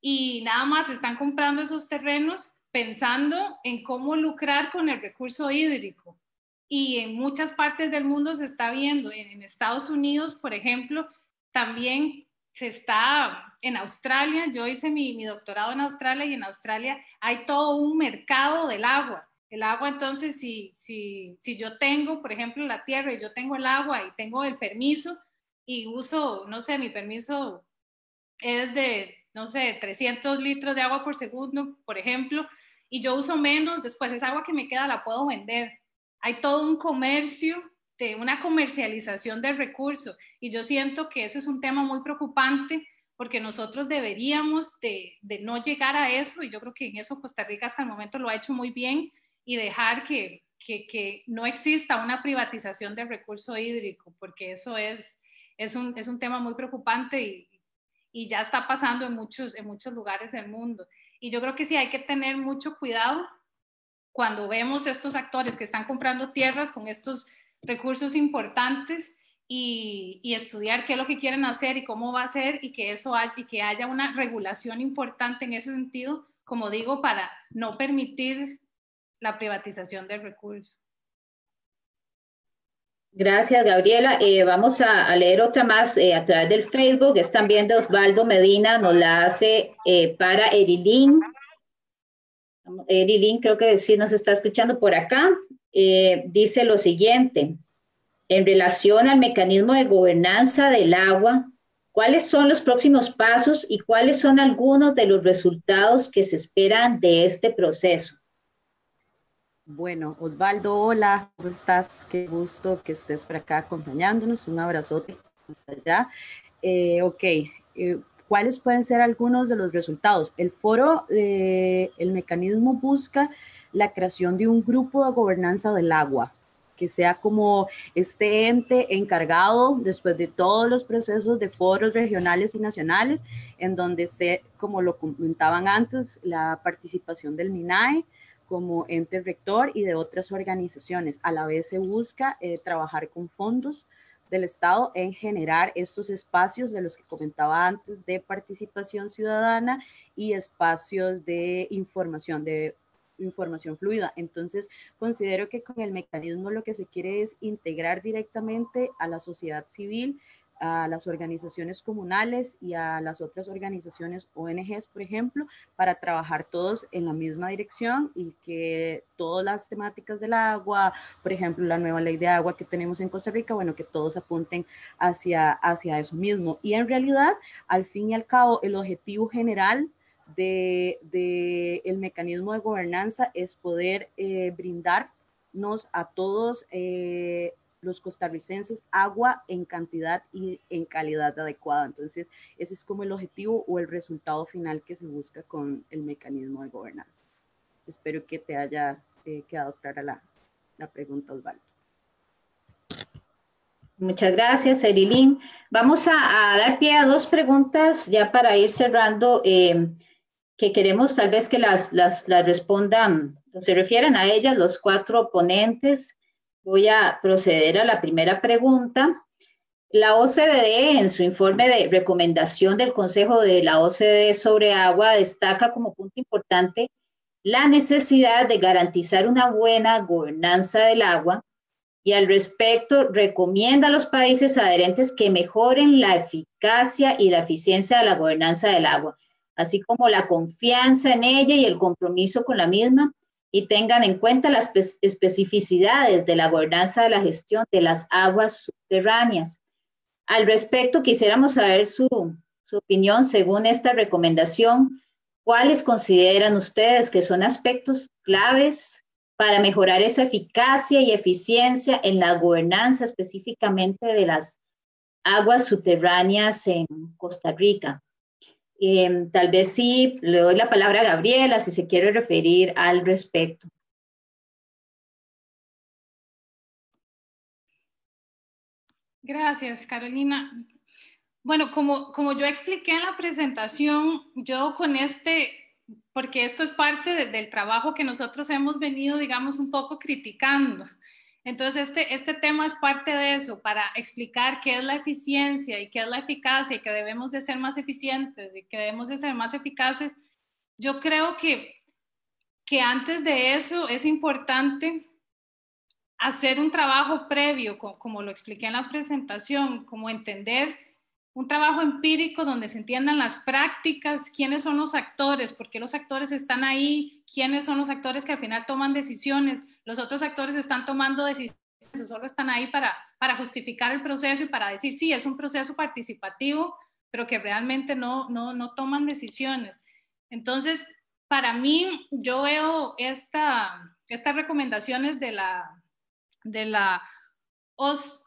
y nada más están comprando esos terrenos pensando en cómo lucrar con el recurso hídrico. Y en muchas partes del mundo se está viendo, en Estados Unidos, por ejemplo, también se está en Australia, yo hice mi, doctorado en Australia y en Australia hay todo un mercado del agua el agua, entonces, si, si, si yo tengo, por ejemplo, la tierra y yo tengo el agua y tengo el permiso y uso, no sé, mi permiso es de, no sé, 300 litros de agua por segundo, por ejemplo, y yo uso menos, después esa agua que me queda la puedo vender. Hay todo un comercio, de una comercialización del recurso, y yo siento que eso es un tema muy preocupante porque nosotros deberíamos de, no llegar a eso, y yo creo que en eso Costa Rica hasta el momento lo ha hecho muy bien, y dejar que, no exista una privatización del recurso hídrico, porque eso es, un, tema muy preocupante y, y, ya está pasando en muchos, en muchos lugares del mundo. Y yo creo que sí hay que tener mucho cuidado cuando vemos estos actores que están comprando tierras con estos recursos importantes y, y, estudiar qué es lo que quieren hacer y cómo va a ser y que eso y que haya una regulación importante en ese sentido, como digo, para no permitir la privatización del recurso. Gracias, Gabriela. Eh, vamos a, leer otra más eh, a través del Facebook. Es también de Osvaldo Medina, nos la hace eh, para Erilín. Erilín creo que sí nos está escuchando por acá. Dice lo siguiente, en relación al mecanismo de gobernanza del agua, ¿cuáles son los próximos pasos y cuáles son algunos de los resultados que se esperan de este proceso? Bueno, Osvaldo, hola, ¿cómo estás? Qué gusto que estés por acá acompañándonos. Un abrazote hasta allá. Eh, ok, eh, ¿cuáles pueden ser algunos de los resultados? El foro, eh, el mecanismo busca la creación de un grupo de gobernanza del agua que sea como este ente encargado después de todos los procesos de foros regionales y nacionales, en donde se, como lo comentaban antes, la participación del MINAE como ente rector y de otras organizaciones. A la vez se busca eh, trabajar con fondos del Estado en generar estos espacios de los que comentaba antes de participación ciudadana y espacios de información, de información fluida. Entonces, considero que con el mecanismo lo que se quiere es integrar directamente a la sociedad civil a las organizaciones comunales y a las otras organizaciones ONGs, por ejemplo, para trabajar todos en la misma dirección y que todas las temáticas del agua, por ejemplo, la nueva ley de agua que tenemos en Costa Rica, bueno, que todos apunten hacia, hacia eso mismo. Y en realidad, al fin y al cabo, el objetivo general del de, el mecanismo de gobernanza es poder eh, brindarnos a todos eh, los costarricenses agua en cantidad y en calidad adecuada. Entonces, ese es como el objetivo o el resultado final que se busca con el mecanismo de gobernanza. Espero que te haya eh, quedado clara la, la pregunta, Osvaldo. Muchas gracias, Erilín. Vamos a, dar pie a dos preguntas ya para ir cerrando, eh, que queremos tal vez que las, las, respondan, se refieran a ellas los cuatro ponentes. Voy a proceder a la primera pregunta. La OCDE, en su informe de recomendación del Consejo de la OCDE sobre agua, destaca como punto importante la necesidad de garantizar una buena gobernanza del agua y al respecto recomienda a los países adherentes que mejoren la eficacia y la eficiencia de la gobernanza del agua, así como la confianza en ella y el compromiso con la misma, y tengan en cuenta las especificidades de la gobernanza de la gestión de las aguas subterráneas. Al respecto, quisiéramos saber su, su opinión según esta recomendación. ¿Cuáles consideran ustedes que son aspectos claves para mejorar esa eficacia y eficiencia en la gobernanza específicamente de las aguas subterráneas en Costa Rica? Em, tal vez sí, le doy la palabra a Gabriela si se quiere referir al respecto. Gracias, Carolina. Bueno, como, como yo expliqué en la presentación, yo con este, porque esto es parte del trabajo que nosotros hemos venido, digamos, un poco criticando. Entonces, este, este tema es parte de eso, para explicar qué es la eficiencia y qué es la eficacia y que debemos de ser más eficientes y que debemos de ser más eficaces. Yo creo que, que antes de eso es importante hacer un trabajo previo, como lo expliqué en la presentación, como entender un trabajo empírico donde se entiendan las prácticas, quiénes son los actores, por qué los actores están ahí, quiénes son los actores que al final toman decisiones, los otros actores están tomando decisiones solo están ahí para, para justificar el proceso y para decir, sí, es un proceso participativo, pero que realmente no, no, no toman decisiones. Entonces, para mí, yo veo esta, estas recomendaciones de la, de la OS,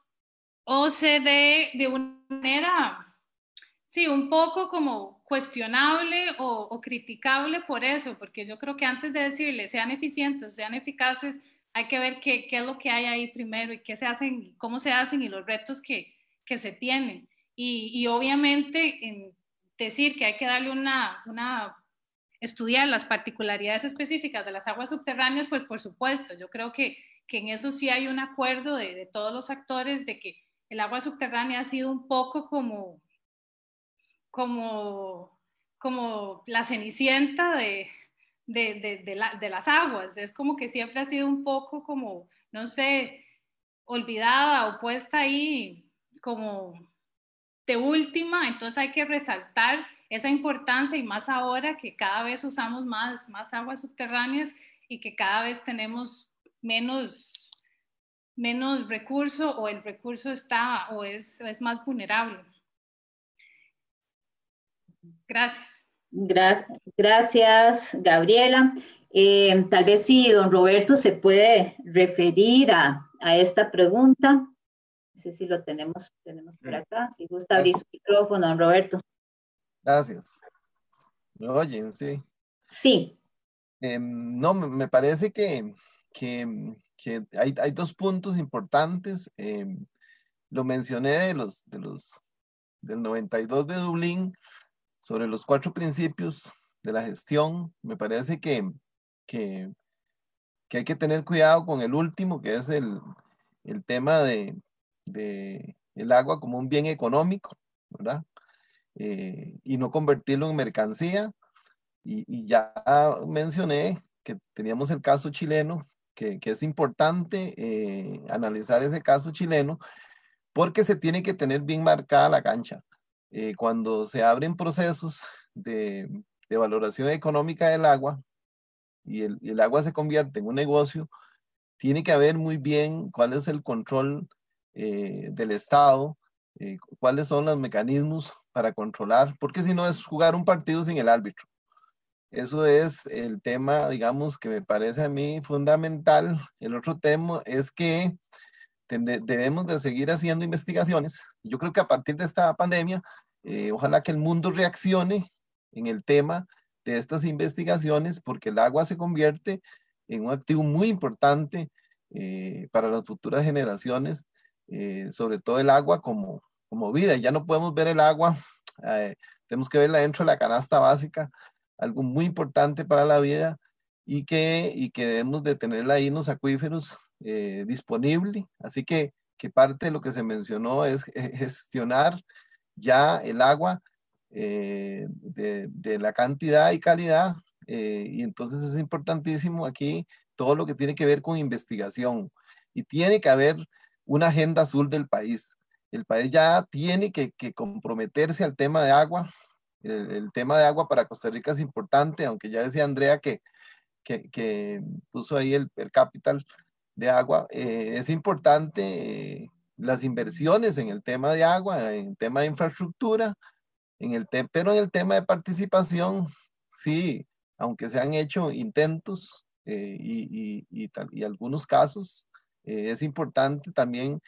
OCDE de una manera, sí, un poco como cuestionable o, criticable por eso, porque yo creo que antes de decirle sean eficientes, sean eficaces, hay que ver qué, qué, es lo que hay ahí primero y qué se hacen, cómo se hacen y los retos que, que se tienen. Y, y, obviamente en decir que hay que darle una, una, estudiar las particularidades específicas de las aguas subterráneas, pues por supuesto, yo creo que, que en eso sí hay un acuerdo de, de todos los actores de que el agua subterránea ha sido un poco como, como, como la cenicienta de, de, de, las aguas. Es como que siempre ha sido un poco como, no sé, olvidada o puesta ahí como de última. Entonces hay que resaltar esa importancia y más ahora que cada vez usamos más, más aguas subterráneas y que cada vez tenemos menos menos recurso o el recurso está o es, es más vulnerable. Gracias. Gracias, gracias Gabriela. Eh, tal vez si don Roberto se puede referir a, a, esta pregunta. No sé si lo tenemos, tenemos por acá. Si gusta abrir su micrófono, don Roberto. Gracias. ¿Me oyen? Sí. Sí. Eh, no, me parece que, que que hay, hay, dos puntos importantes. Em, lo mencioné de los, de los, del 92 de Dublín, sobre los cuatro principios de la gestión. Me parece que, que, que hay que tener cuidado con el último, que es el, el tema de, de, el agua como un bien económico, ¿verdad? Eh, y no convertirlo en mercancía. Y, y, ya mencioné que teníamos el caso chileno, que, es importante eh, analizar ese caso chileno, porque se tiene que tener bien marcada la cancha. Eh, cuando se abren procesos de, valoración económica del agua y el, y el agua se convierte en un negocio, tiene que haber muy bien cuál es el control eh, del Estado, eh, cuáles son los mecanismos para controlar, porque si no es jugar un partido sin el árbitro. Eso es el tema, digamos, que me parece a mí fundamental. El otro tema es que debemos de seguir haciendo investigaciones. Yo creo que a partir de esta pandemia, eh, ojalá que el mundo reaccione en el tema de estas investigaciones, porque el agua se convierte en un activo muy importante eh, para las futuras generaciones, eh, sobre todo el agua como, como vida. Ya no podemos ver el agua, tenemos que verla dentro de la canasta básica, algo muy importante para la vida y que, y que debemos de tenerla ahí en los acuíferos disponible. Así que, que parte de lo que se mencionó es gestionar ya el agua de, de, la cantidad y calidad eh, y entonces es importantísimo aquí todo lo que tiene que ver con investigación. Y tiene que haber una agenda azul del país. El país ya tiene que, que comprometerse al tema de agua. El, tema de agua para Costa Rica es importante, aunque ya decía Andrea que, que, puso ahí el, el, capital de agua. Eh, es importante eh, las inversiones en el tema de agua, en el tema de infraestructura, en el pero en el tema de participación, sí, aunque se han hecho intentos eh, y, y, y, algunos casos, es importante también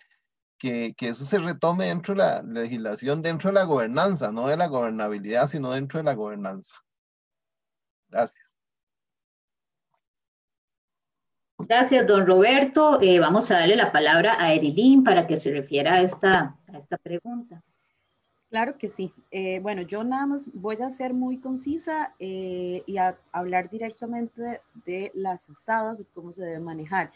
que, que, eso se retome dentro de la legislación, dentro de la gobernanza, no de la gobernabilidad, sino dentro de la gobernanza. Gracias. Gracias, don Roberto. Eh, vamos a darle la palabra a Erilín para que se refiera a esta, a esta pregunta. Claro que sí. Eh, bueno, yo nada más voy a ser muy concisa eh, y a hablar directamente de, las asadas y cómo se debe manejar.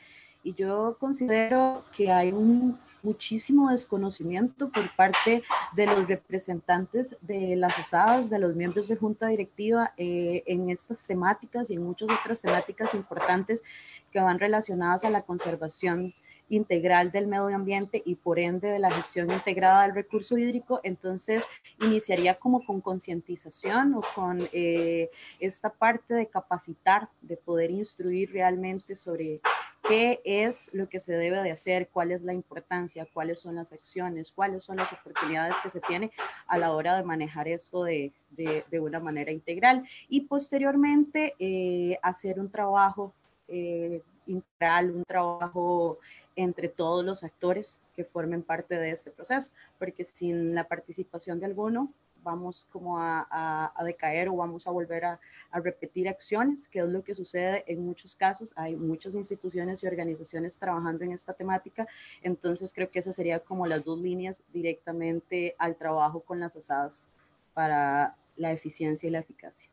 Y yo considero que hay un muchísimo desconocimiento por parte de los representantes de las asadas, de los miembros de junta directiva eh, en estas temáticas y en muchas otras temáticas importantes que van relacionadas a la conservación integral del medio ambiente y por ende de la gestión integrada del recurso hídrico, entonces iniciaría como con concientización o con eh, esta parte de capacitar, de poder instruir realmente sobre qué es lo que se debe de hacer, cuál es la importancia, cuáles son las acciones, cuáles son las oportunidades que se tiene a la hora de manejar esto de, de, de una manera integral. Y posteriormente eh, hacer un trabajo eh, integral, un trabajo entre todos los actores que formen parte de este proceso, porque sin la participación de alguno vamos como a, a, decaer o vamos a volver a, a, repetir acciones, que es lo que sucede en muchos casos. Hay muchas instituciones y organizaciones trabajando en esta temática, entonces creo que esas serían como las dos líneas directamente al trabajo con las asadas para la eficiencia y la eficacia.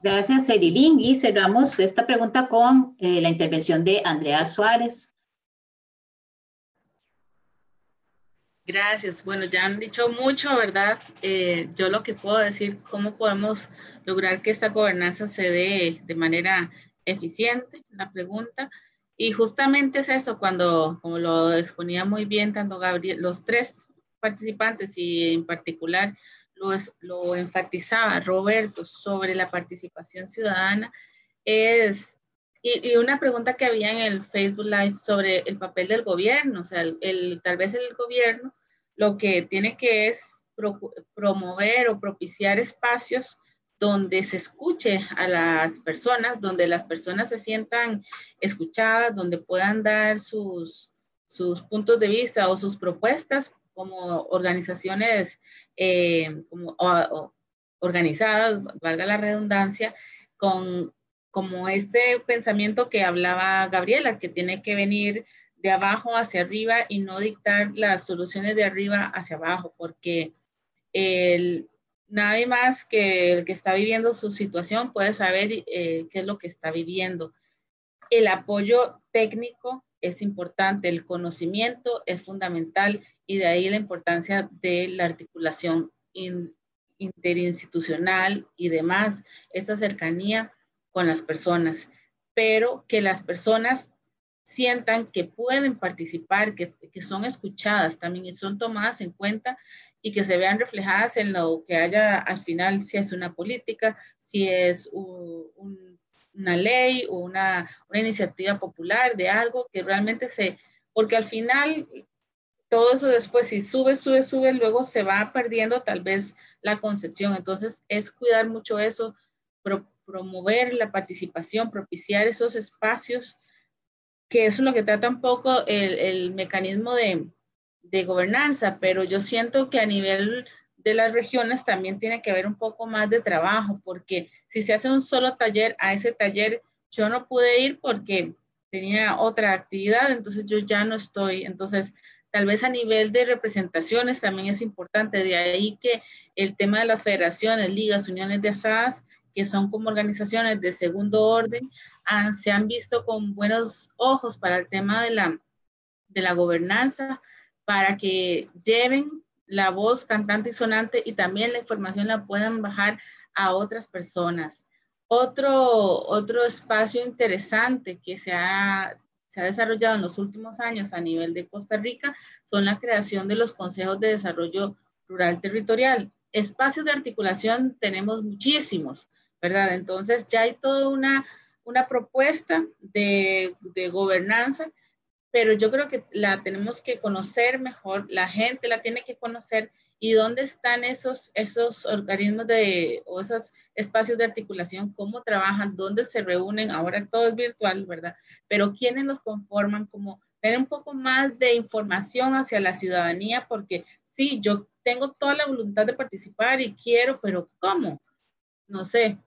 Gracias, Cerilín. Y cerramos esta pregunta con eh, la intervención de Andrea Suárez. Gracias. Bueno, ya han dicho mucho, ¿verdad? Eh, yo lo que puedo decir, cómo podemos lograr que esta gobernanza se dé de manera eficiente, la pregunta. Y justamente es eso, cuando, como lo exponía muy bien tanto Gabriel, los tres participantes y en particular lo, enfatizaba Roberto sobre la participación ciudadana, es, y, una pregunta que había en el Facebook Live sobre el papel del gobierno, o sea, el, tal vez el gobierno lo que tiene que es promover o propiciar espacios donde se escuche a las personas, donde las personas se sientan escuchadas, donde puedan dar sus, sus puntos de vista o sus propuestas como organizaciones eh, como, organizadas, valga la redundancia, con como este pensamiento que hablaba Gabriela, que tiene que venir de abajo hacia arriba y no dictar las soluciones de arriba hacia abajo, porque el, nadie más que el que está viviendo su situación puede saber eh, qué es lo que está viviendo. El apoyo técnico es importante, el conocimiento es fundamental y de ahí la importancia de la articulación interinstitucional y demás, esta cercanía con las personas, pero que las personas sientan que pueden participar, que, que, son escuchadas también y son tomadas en cuenta y que se vean reflejadas en lo que haya al final, si es una política, si es una ley o una, una iniciativa popular de algo que realmente se, porque al final todo eso después, si sube, sube, sube, luego se va perdiendo tal vez la concepción. Entonces, es cuidar mucho eso, promover la participación, propiciar esos espacios que eso es lo que trata un poco el, mecanismo de, gobernanza, pero yo siento que a nivel de las regiones también tiene que haber un poco más de trabajo, porque si se hace un solo taller, a ese taller yo no pude ir porque tenía otra actividad, entonces yo ya no estoy. Entonces, tal vez a nivel de representaciones también es importante, de ahí que el tema de las federaciones, ligas, uniones de asadas, que son como organizaciones de segundo orden, se han visto con buenos ojos para el tema de la, de la gobernanza, para que lleven la voz cantante y sonante y también la información la puedan bajar a otras personas. Otro, otro espacio interesante que se ha, se ha desarrollado en los últimos años a nivel de Costa Rica son la creación de los consejos de desarrollo rural territorial. Espacios de articulación tenemos muchísimos. ¿Verdad? Entonces ya hay toda una, una propuesta de, de, gobernanza, pero yo creo que la tenemos que conocer mejor, la gente la tiene que conocer y dónde están esos, esos organismos de, o esos espacios de articulación, cómo trabajan, dónde se reúnen, ahora todo es virtual, ¿verdad? Pero quiénes los conforman, como tener un poco más de información hacia la ciudadanía, porque sí, yo tengo toda la voluntad de participar y quiero, pero ¿cómo? No sé,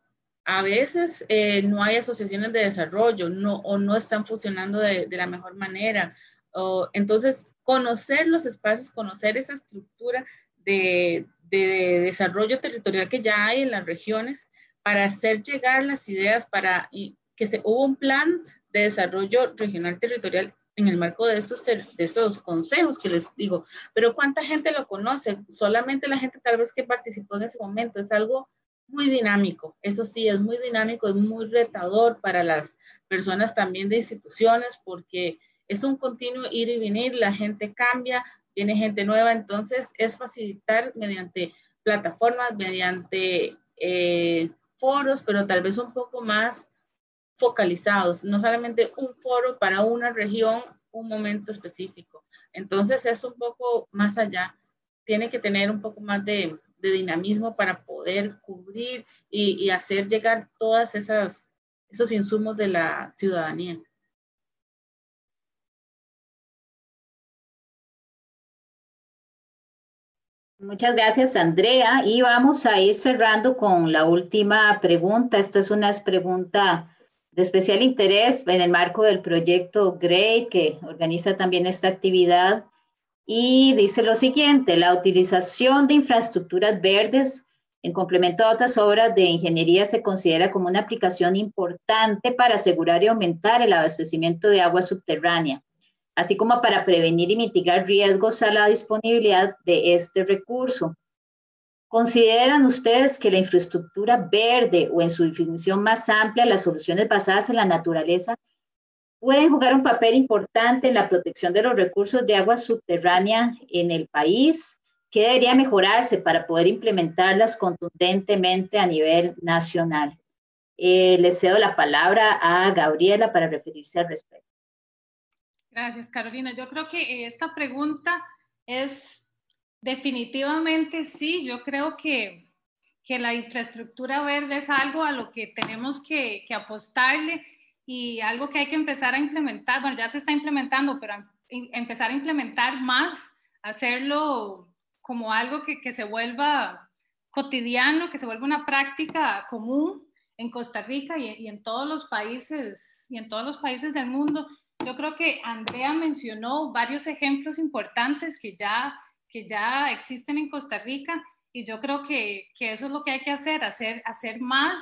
a veces eh, no hay asociaciones de desarrollo no, o no están funcionando de, la mejor manera. O, entonces, conocer los espacios, conocer esa estructura de, desarrollo territorial que ya hay en las regiones para hacer llegar las ideas, para que se hubo un plan de desarrollo regional territorial en el marco de estos, de estos consejos que les digo, pero ¿cuánta gente lo conoce? Solamente la gente tal vez que participó en ese momento, es algo muy dinámico, eso sí, es muy dinámico, es muy retador para las personas también de instituciones porque es un continuo ir y venir, la gente cambia, viene gente nueva, entonces es facilitar mediante plataformas, mediante eh, foros, pero tal vez un poco más focalizados, no solamente un foro para una región, un momento específico. Entonces es un poco más allá, tiene que tener un poco más de, de dinamismo para poder cubrir y, hacer llegar todas esas esos insumos de la ciudadanía. Muchas gracias, Andrea. Y vamos a ir cerrando con la última pregunta. Esta es una pregunta de especial interés en el marco del proyecto GREAT, que organiza también esta actividad. Y dice lo siguiente, la utilización de infraestructuras verdes en complemento a otras obras de ingeniería se considera como una aplicación importante para asegurar y aumentar el abastecimiento de agua subterránea, así como para prevenir y mitigar riesgos a la disponibilidad de este recurso. ¿Consideran ustedes que la infraestructura verde o en su definición más amplia, las soluciones basadas en la naturaleza pueden jugar un papel importante en la protección de los recursos de agua subterránea en el país. ¿Qué debería mejorarse para poder implementarlas contundentemente a nivel nacional? Eh, le cedo la palabra a Gabriela para referirse al respecto. Gracias, Carolina. Yo creo que esta pregunta es definitivamente sí. Yo creo que, que la infraestructura verde es algo a lo que tenemos que, que apostarle y algo que hay que empezar a implementar, bueno, ya se está implementando, pero em, empezar a implementar más, hacerlo como algo que, que se vuelva cotidiano, que se vuelva una práctica común en Costa Rica y, y, en todos los países y en todos los países del mundo. Yo creo que Andrea mencionó varios ejemplos importantes que ya, que ya existen en Costa Rica y yo creo que, que eso es lo que hay que hacer, hacer, hacer más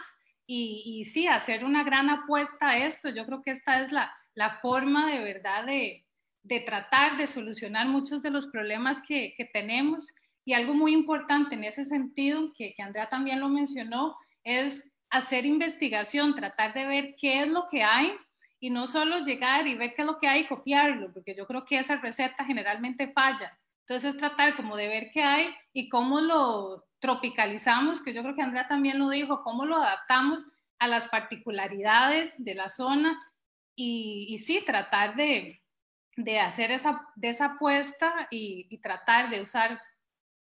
y, y, sí, hacer una gran apuesta a esto. Yo creo que esta es la, la forma de verdad de, de, tratar de solucionar muchos de los problemas que, que, tenemos. Y algo muy importante en ese sentido, que, que Andrea también lo mencionó, es hacer investigación, tratar de ver qué es lo que hay y no solo llegar y ver qué es lo que hay y copiarlo, porque yo creo que esa receta generalmente falla. Entonces es tratar como de ver qué hay y cómo lo tropicalizamos, que yo creo que Andrea también lo dijo, cómo lo adaptamos a las particularidades de la zona y, sí, tratar de, de, hacer esa, de esa apuesta y, y, tratar de usar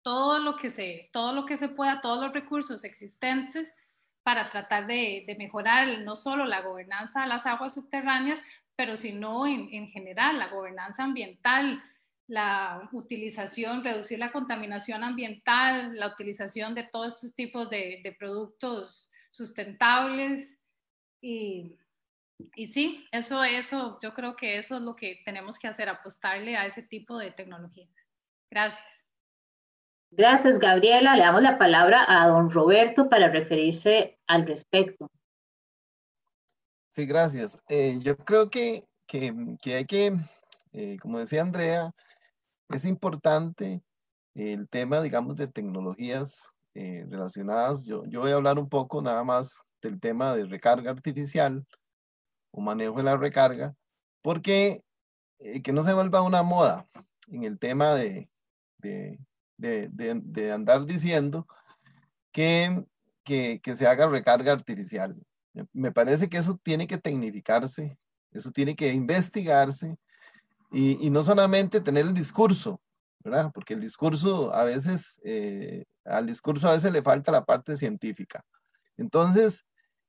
todo lo, que se, todo lo que se pueda, todos los recursos existentes para tratar de, de mejorar no solo la gobernanza de las aguas subterráneas, pero sino en, en general la gobernanza ambiental, la utilización, reducir la contaminación ambiental, la utilización de todos estos tipos de, de productos sustentables. Y, y, sí, eso, eso, yo creo que eso es lo que tenemos que hacer, apostarle a ese tipo de tecnología. Gracias. Gracias, Gabriela. Le damos la palabra a don Roberto para referirse al respecto. Sí, gracias. Eh, yo creo que, que, que hay que, eh, como decía Andrea, es importante el tema, digamos, de tecnologías eh, relacionadas. Yo, yo voy a hablar un poco nada más del tema de recarga artificial o manejo de la recarga, porque eh, que no se vuelva una moda en el tema de, de, de, de andar diciendo que, que, que, se haga recarga artificial. Me parece que eso tiene que tecnificarse, eso tiene que investigarse, y, no solamente tener el discurso, ¿verdad? Porque el discurso a veces, eh, al discurso a veces le falta la parte científica. Entonces,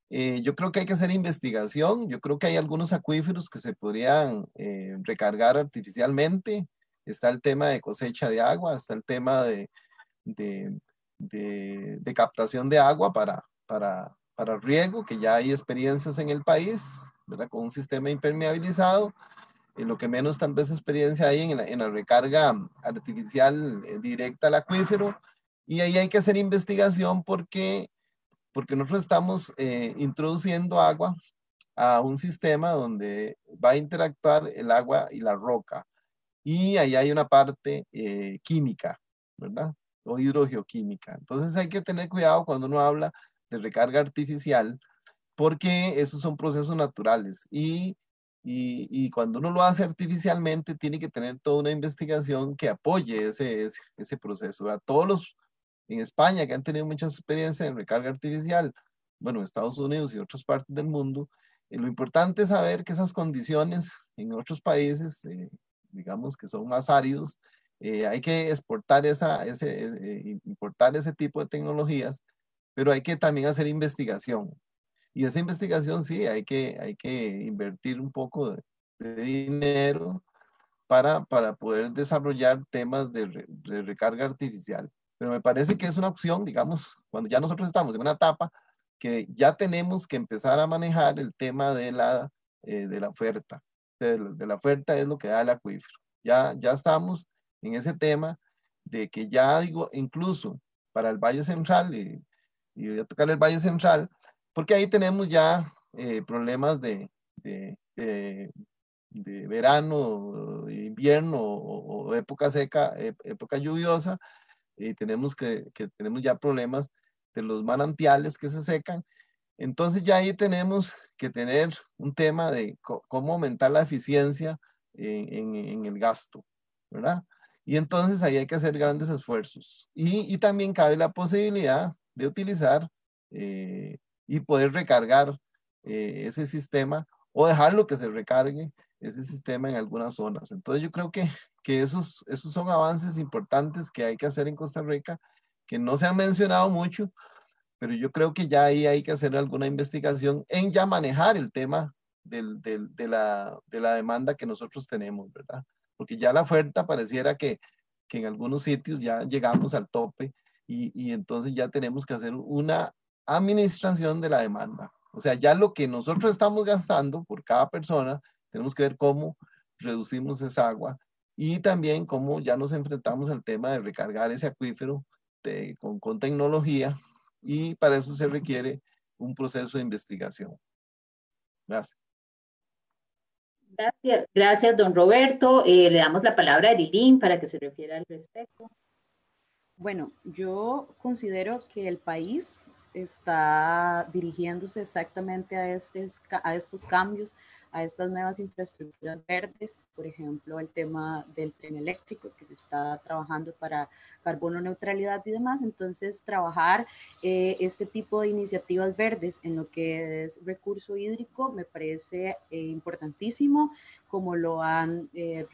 eh, yo creo que hay que hacer investigación, yo creo que hay algunos acuíferos que se podrían eh, recargar artificialmente, está el tema de cosecha de agua, está el tema de, de captación de agua para, para, para riego, que ya hay experiencias en el país, ¿verdad? Con un sistema impermeabilizado, en lo que menos tal vez experiencia hay en la, en la recarga artificial eh, directa al acuífero. Y ahí hay que hacer investigación porque, porque nosotros estamos eh, introduciendo agua a un sistema donde va a interactuar el agua y la roca. Y ahí hay una parte eh, química, ¿verdad? O hidrogeoquímica. Entonces hay que tener cuidado cuando uno habla de recarga artificial porque esos son procesos naturales y y, cuando uno lo hace artificialmente, tiene que tener toda una investigación que apoye ese, ese, proceso. A todos los en España que han tenido mucha experiencia en recarga artificial, bueno, Estados Unidos y otras partes del mundo, eh, lo importante es saber que esas condiciones en otros países, eh, digamos que son más áridos, eh, hay que exportar esa, ese, eh, importar ese tipo de tecnologías, pero hay que también hacer investigación. Y esa investigación sí, hay que, hay que invertir un poco de, dinero para, para poder desarrollar temas de, recarga artificial. Pero me parece que es una opción, digamos, cuando ya nosotros estamos en una etapa que ya tenemos que empezar a manejar el tema de la, eh, de la oferta. De, de, la oferta es lo que da el acuífero. Ya, ya estamos en ese tema de que ya digo, incluso para el Valle Central, y, y voy a tocar el Valle Central, porque ahí tenemos ya eh, problemas de, de, de, de, verano, invierno o, o, época seca, época lluviosa, y tenemos que, que tenemos ya problemas de los manantiales que se secan. Entonces ya ahí tenemos que tener un tema de cómo aumentar la eficiencia en, en, en, el gasto, ¿verdad? Y entonces ahí hay que hacer grandes esfuerzos. Y, y también cabe la posibilidad de utilizar eh, y poder recargar eh, ese sistema o dejarlo que se recargue ese sistema en algunas zonas. Entonces yo creo que, que esos, esos son avances importantes que hay que hacer en Costa Rica, que no se han mencionado mucho, pero yo creo que ya ahí hay que hacer alguna investigación en ya manejar el tema de, la, de la demanda que nosotros tenemos, ¿verdad? Porque ya la oferta pareciera que, que en algunos sitios ya llegamos al tope y, y entonces ya tenemos que hacer una administración de la demanda. O sea, ya lo que nosotros estamos gastando por cada persona, tenemos que ver cómo reducimos esa agua y también cómo ya nos enfrentamos al tema de recargar ese acuífero con, con tecnología y para eso se requiere un proceso de investigación. Gracias. Gracias, gracias don Roberto. Eh, le damos la palabra a Erilín para que se refiera al respecto. Bueno, yo considero que el país está dirigiéndose exactamente a, a estos cambios a estas nuevas infraestructuras verdes, por ejemplo, el tema del tren eléctrico que se está trabajando para carbono neutralidad y demás. Entonces, trabajar eh, este tipo de iniciativas verdes en lo que es recurso hídrico me parece eh, importantísimo, como lo han eh,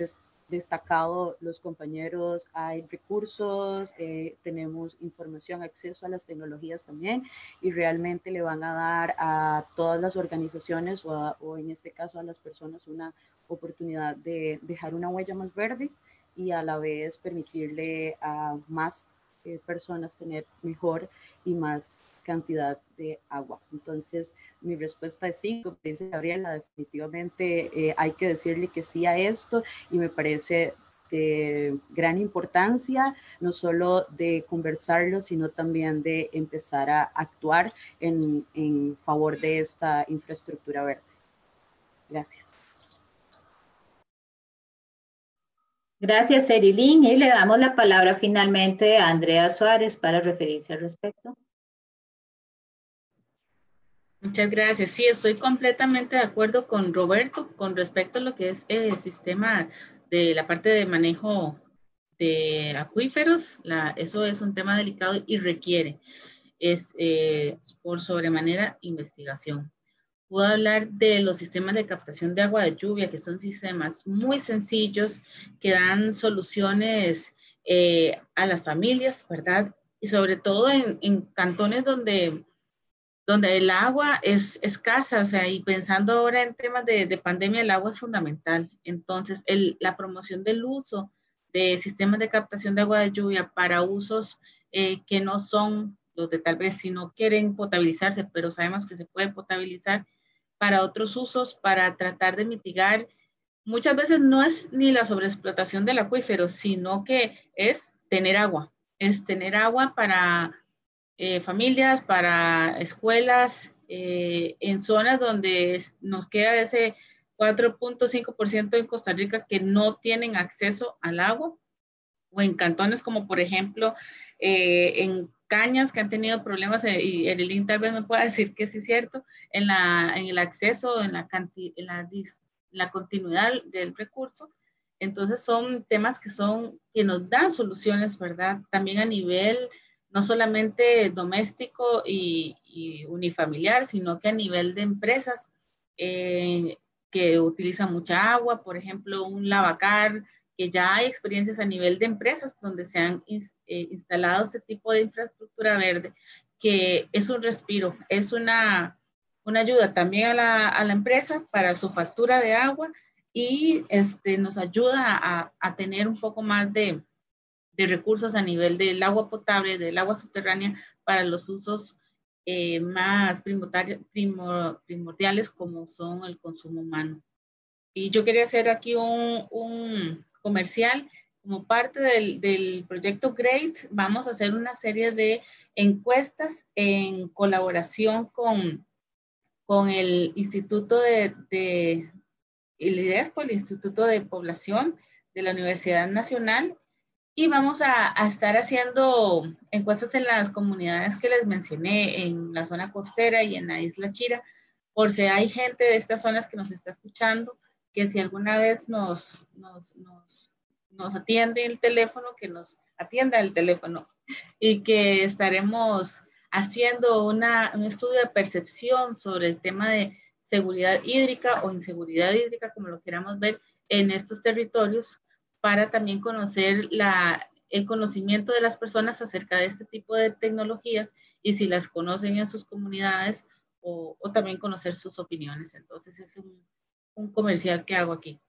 destacado los compañeros, hay recursos, eh, tenemos información, acceso a las tecnologías también y realmente le van a dar a todas las organizaciones o, o en este caso a las personas una oportunidad de dejar una huella más verde y a la vez permitirle a más eh, personas tener mejor y más cantidad de agua. Entonces, mi respuesta es sí, como dice Gabriela, definitivamente eh, hay que decirle que sí a esto y me parece de gran importancia, no solo de conversarlo, sino también de empezar a actuar en, en favor de esta infraestructura verde. Gracias. Gracias, Erilín. Y le damos la palabra finalmente a Andrea Suárez para referirse al respecto. Muchas gracias. Sí, estoy completamente de acuerdo con Roberto con respecto a lo que es el sistema de la parte de manejo de acuíferos. Eso es un tema delicado y requiere es eh, por sobremanera investigación. Puedo hablar de los sistemas de captación de agua de lluvia, que son sistemas muy sencillos, que dan soluciones eh, a las familias, ¿verdad? Y sobre todo en, cantones donde, donde el agua es escasa, o sea, y pensando ahora en temas de, pandemia, el agua es fundamental. Entonces, la promoción del uso de sistemas de captación de agua de lluvia para usos eh, que no son los de tal vez si no quieren potabilizarse, pero sabemos que se puede potabilizar, para otros usos, para tratar de mitigar. Muchas veces no es ni la sobreexplotación del acuífero, sino que es tener agua, es tener agua para eh, familias, para escuelas, eh, en zonas donde nos queda ese 4.5% en Costa Rica que no tienen acceso al agua, o en cantones como por ejemplo eh, en cañas que han tenido problemas, eh, y el tal vez me pueda decir que sí es cierto, en, la, en el acceso, en, la, en la, la continuidad del recurso. Entonces son temas que son, que nos dan soluciones, ¿verdad? También a nivel no solamente doméstico y, unifamiliar, sino que a nivel de empresas eh, que utilizan mucha agua, por ejemplo, un lavacar, que ya hay experiencias a nivel de empresas donde se han eh, instalado este tipo de infraestructura verde, que es un respiro, es una, una ayuda también a la, a la, empresa para su factura de agua y este, nos ayuda a, a tener un poco más de, de, recursos a nivel del agua potable, del agua subterránea para los usos eh, más primordiales como son el consumo humano. Y yo quería hacer aquí un, un comercial. Como parte del, proyecto GREAT, vamos a hacer una serie de encuestas en colaboración con, con el Instituto de, de el IDESPO, el Instituto de Población de la Universidad Nacional, y vamos a, a, estar haciendo encuestas en las comunidades que les mencioné, en la zona costera y en la isla Chira, por si hay gente de estas zonas que nos está escuchando que si alguna vez nos, nos, nos, atiende el teléfono, que nos atienda el teléfono y que estaremos haciendo una, un estudio de percepción sobre el tema de seguridad hídrica o inseguridad hídrica, como lo queramos ver, en estos territorios, para también conocer la, el conocimiento de las personas acerca de este tipo de tecnologías y si las conocen en sus comunidades o, o también conocer sus opiniones. Entonces es un, un comercial que hago aquí.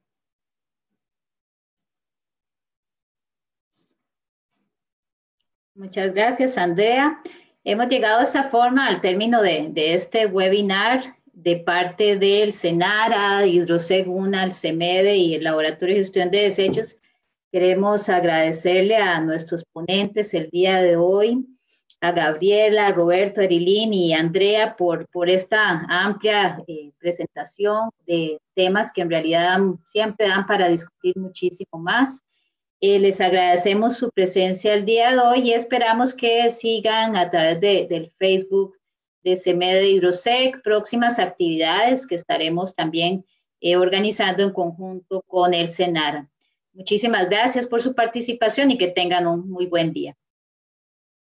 Muchas gracias, Andrea. Hemos llegado a esta forma al término de, de este webinar de parte del CENARA, Hidroseguna, el CEMEDE y el Laboratorio de Gestión de Desechos. Queremos agradecerle a nuestros ponentes el día de hoy, a Gabriela, Roberto, Erilín y Andrea por, por esta amplia eh, presentación de temas que en realidad siempre dan para discutir muchísimo más. Eh, les agradecemos su presencia el día de hoy y esperamos que sigan a través de, del Facebook de CEMED de Hidrosec, próximas actividades que estaremos también eh, organizando en conjunto con el CENARA. Muchísimas gracias por su participación y que tengan un muy buen día.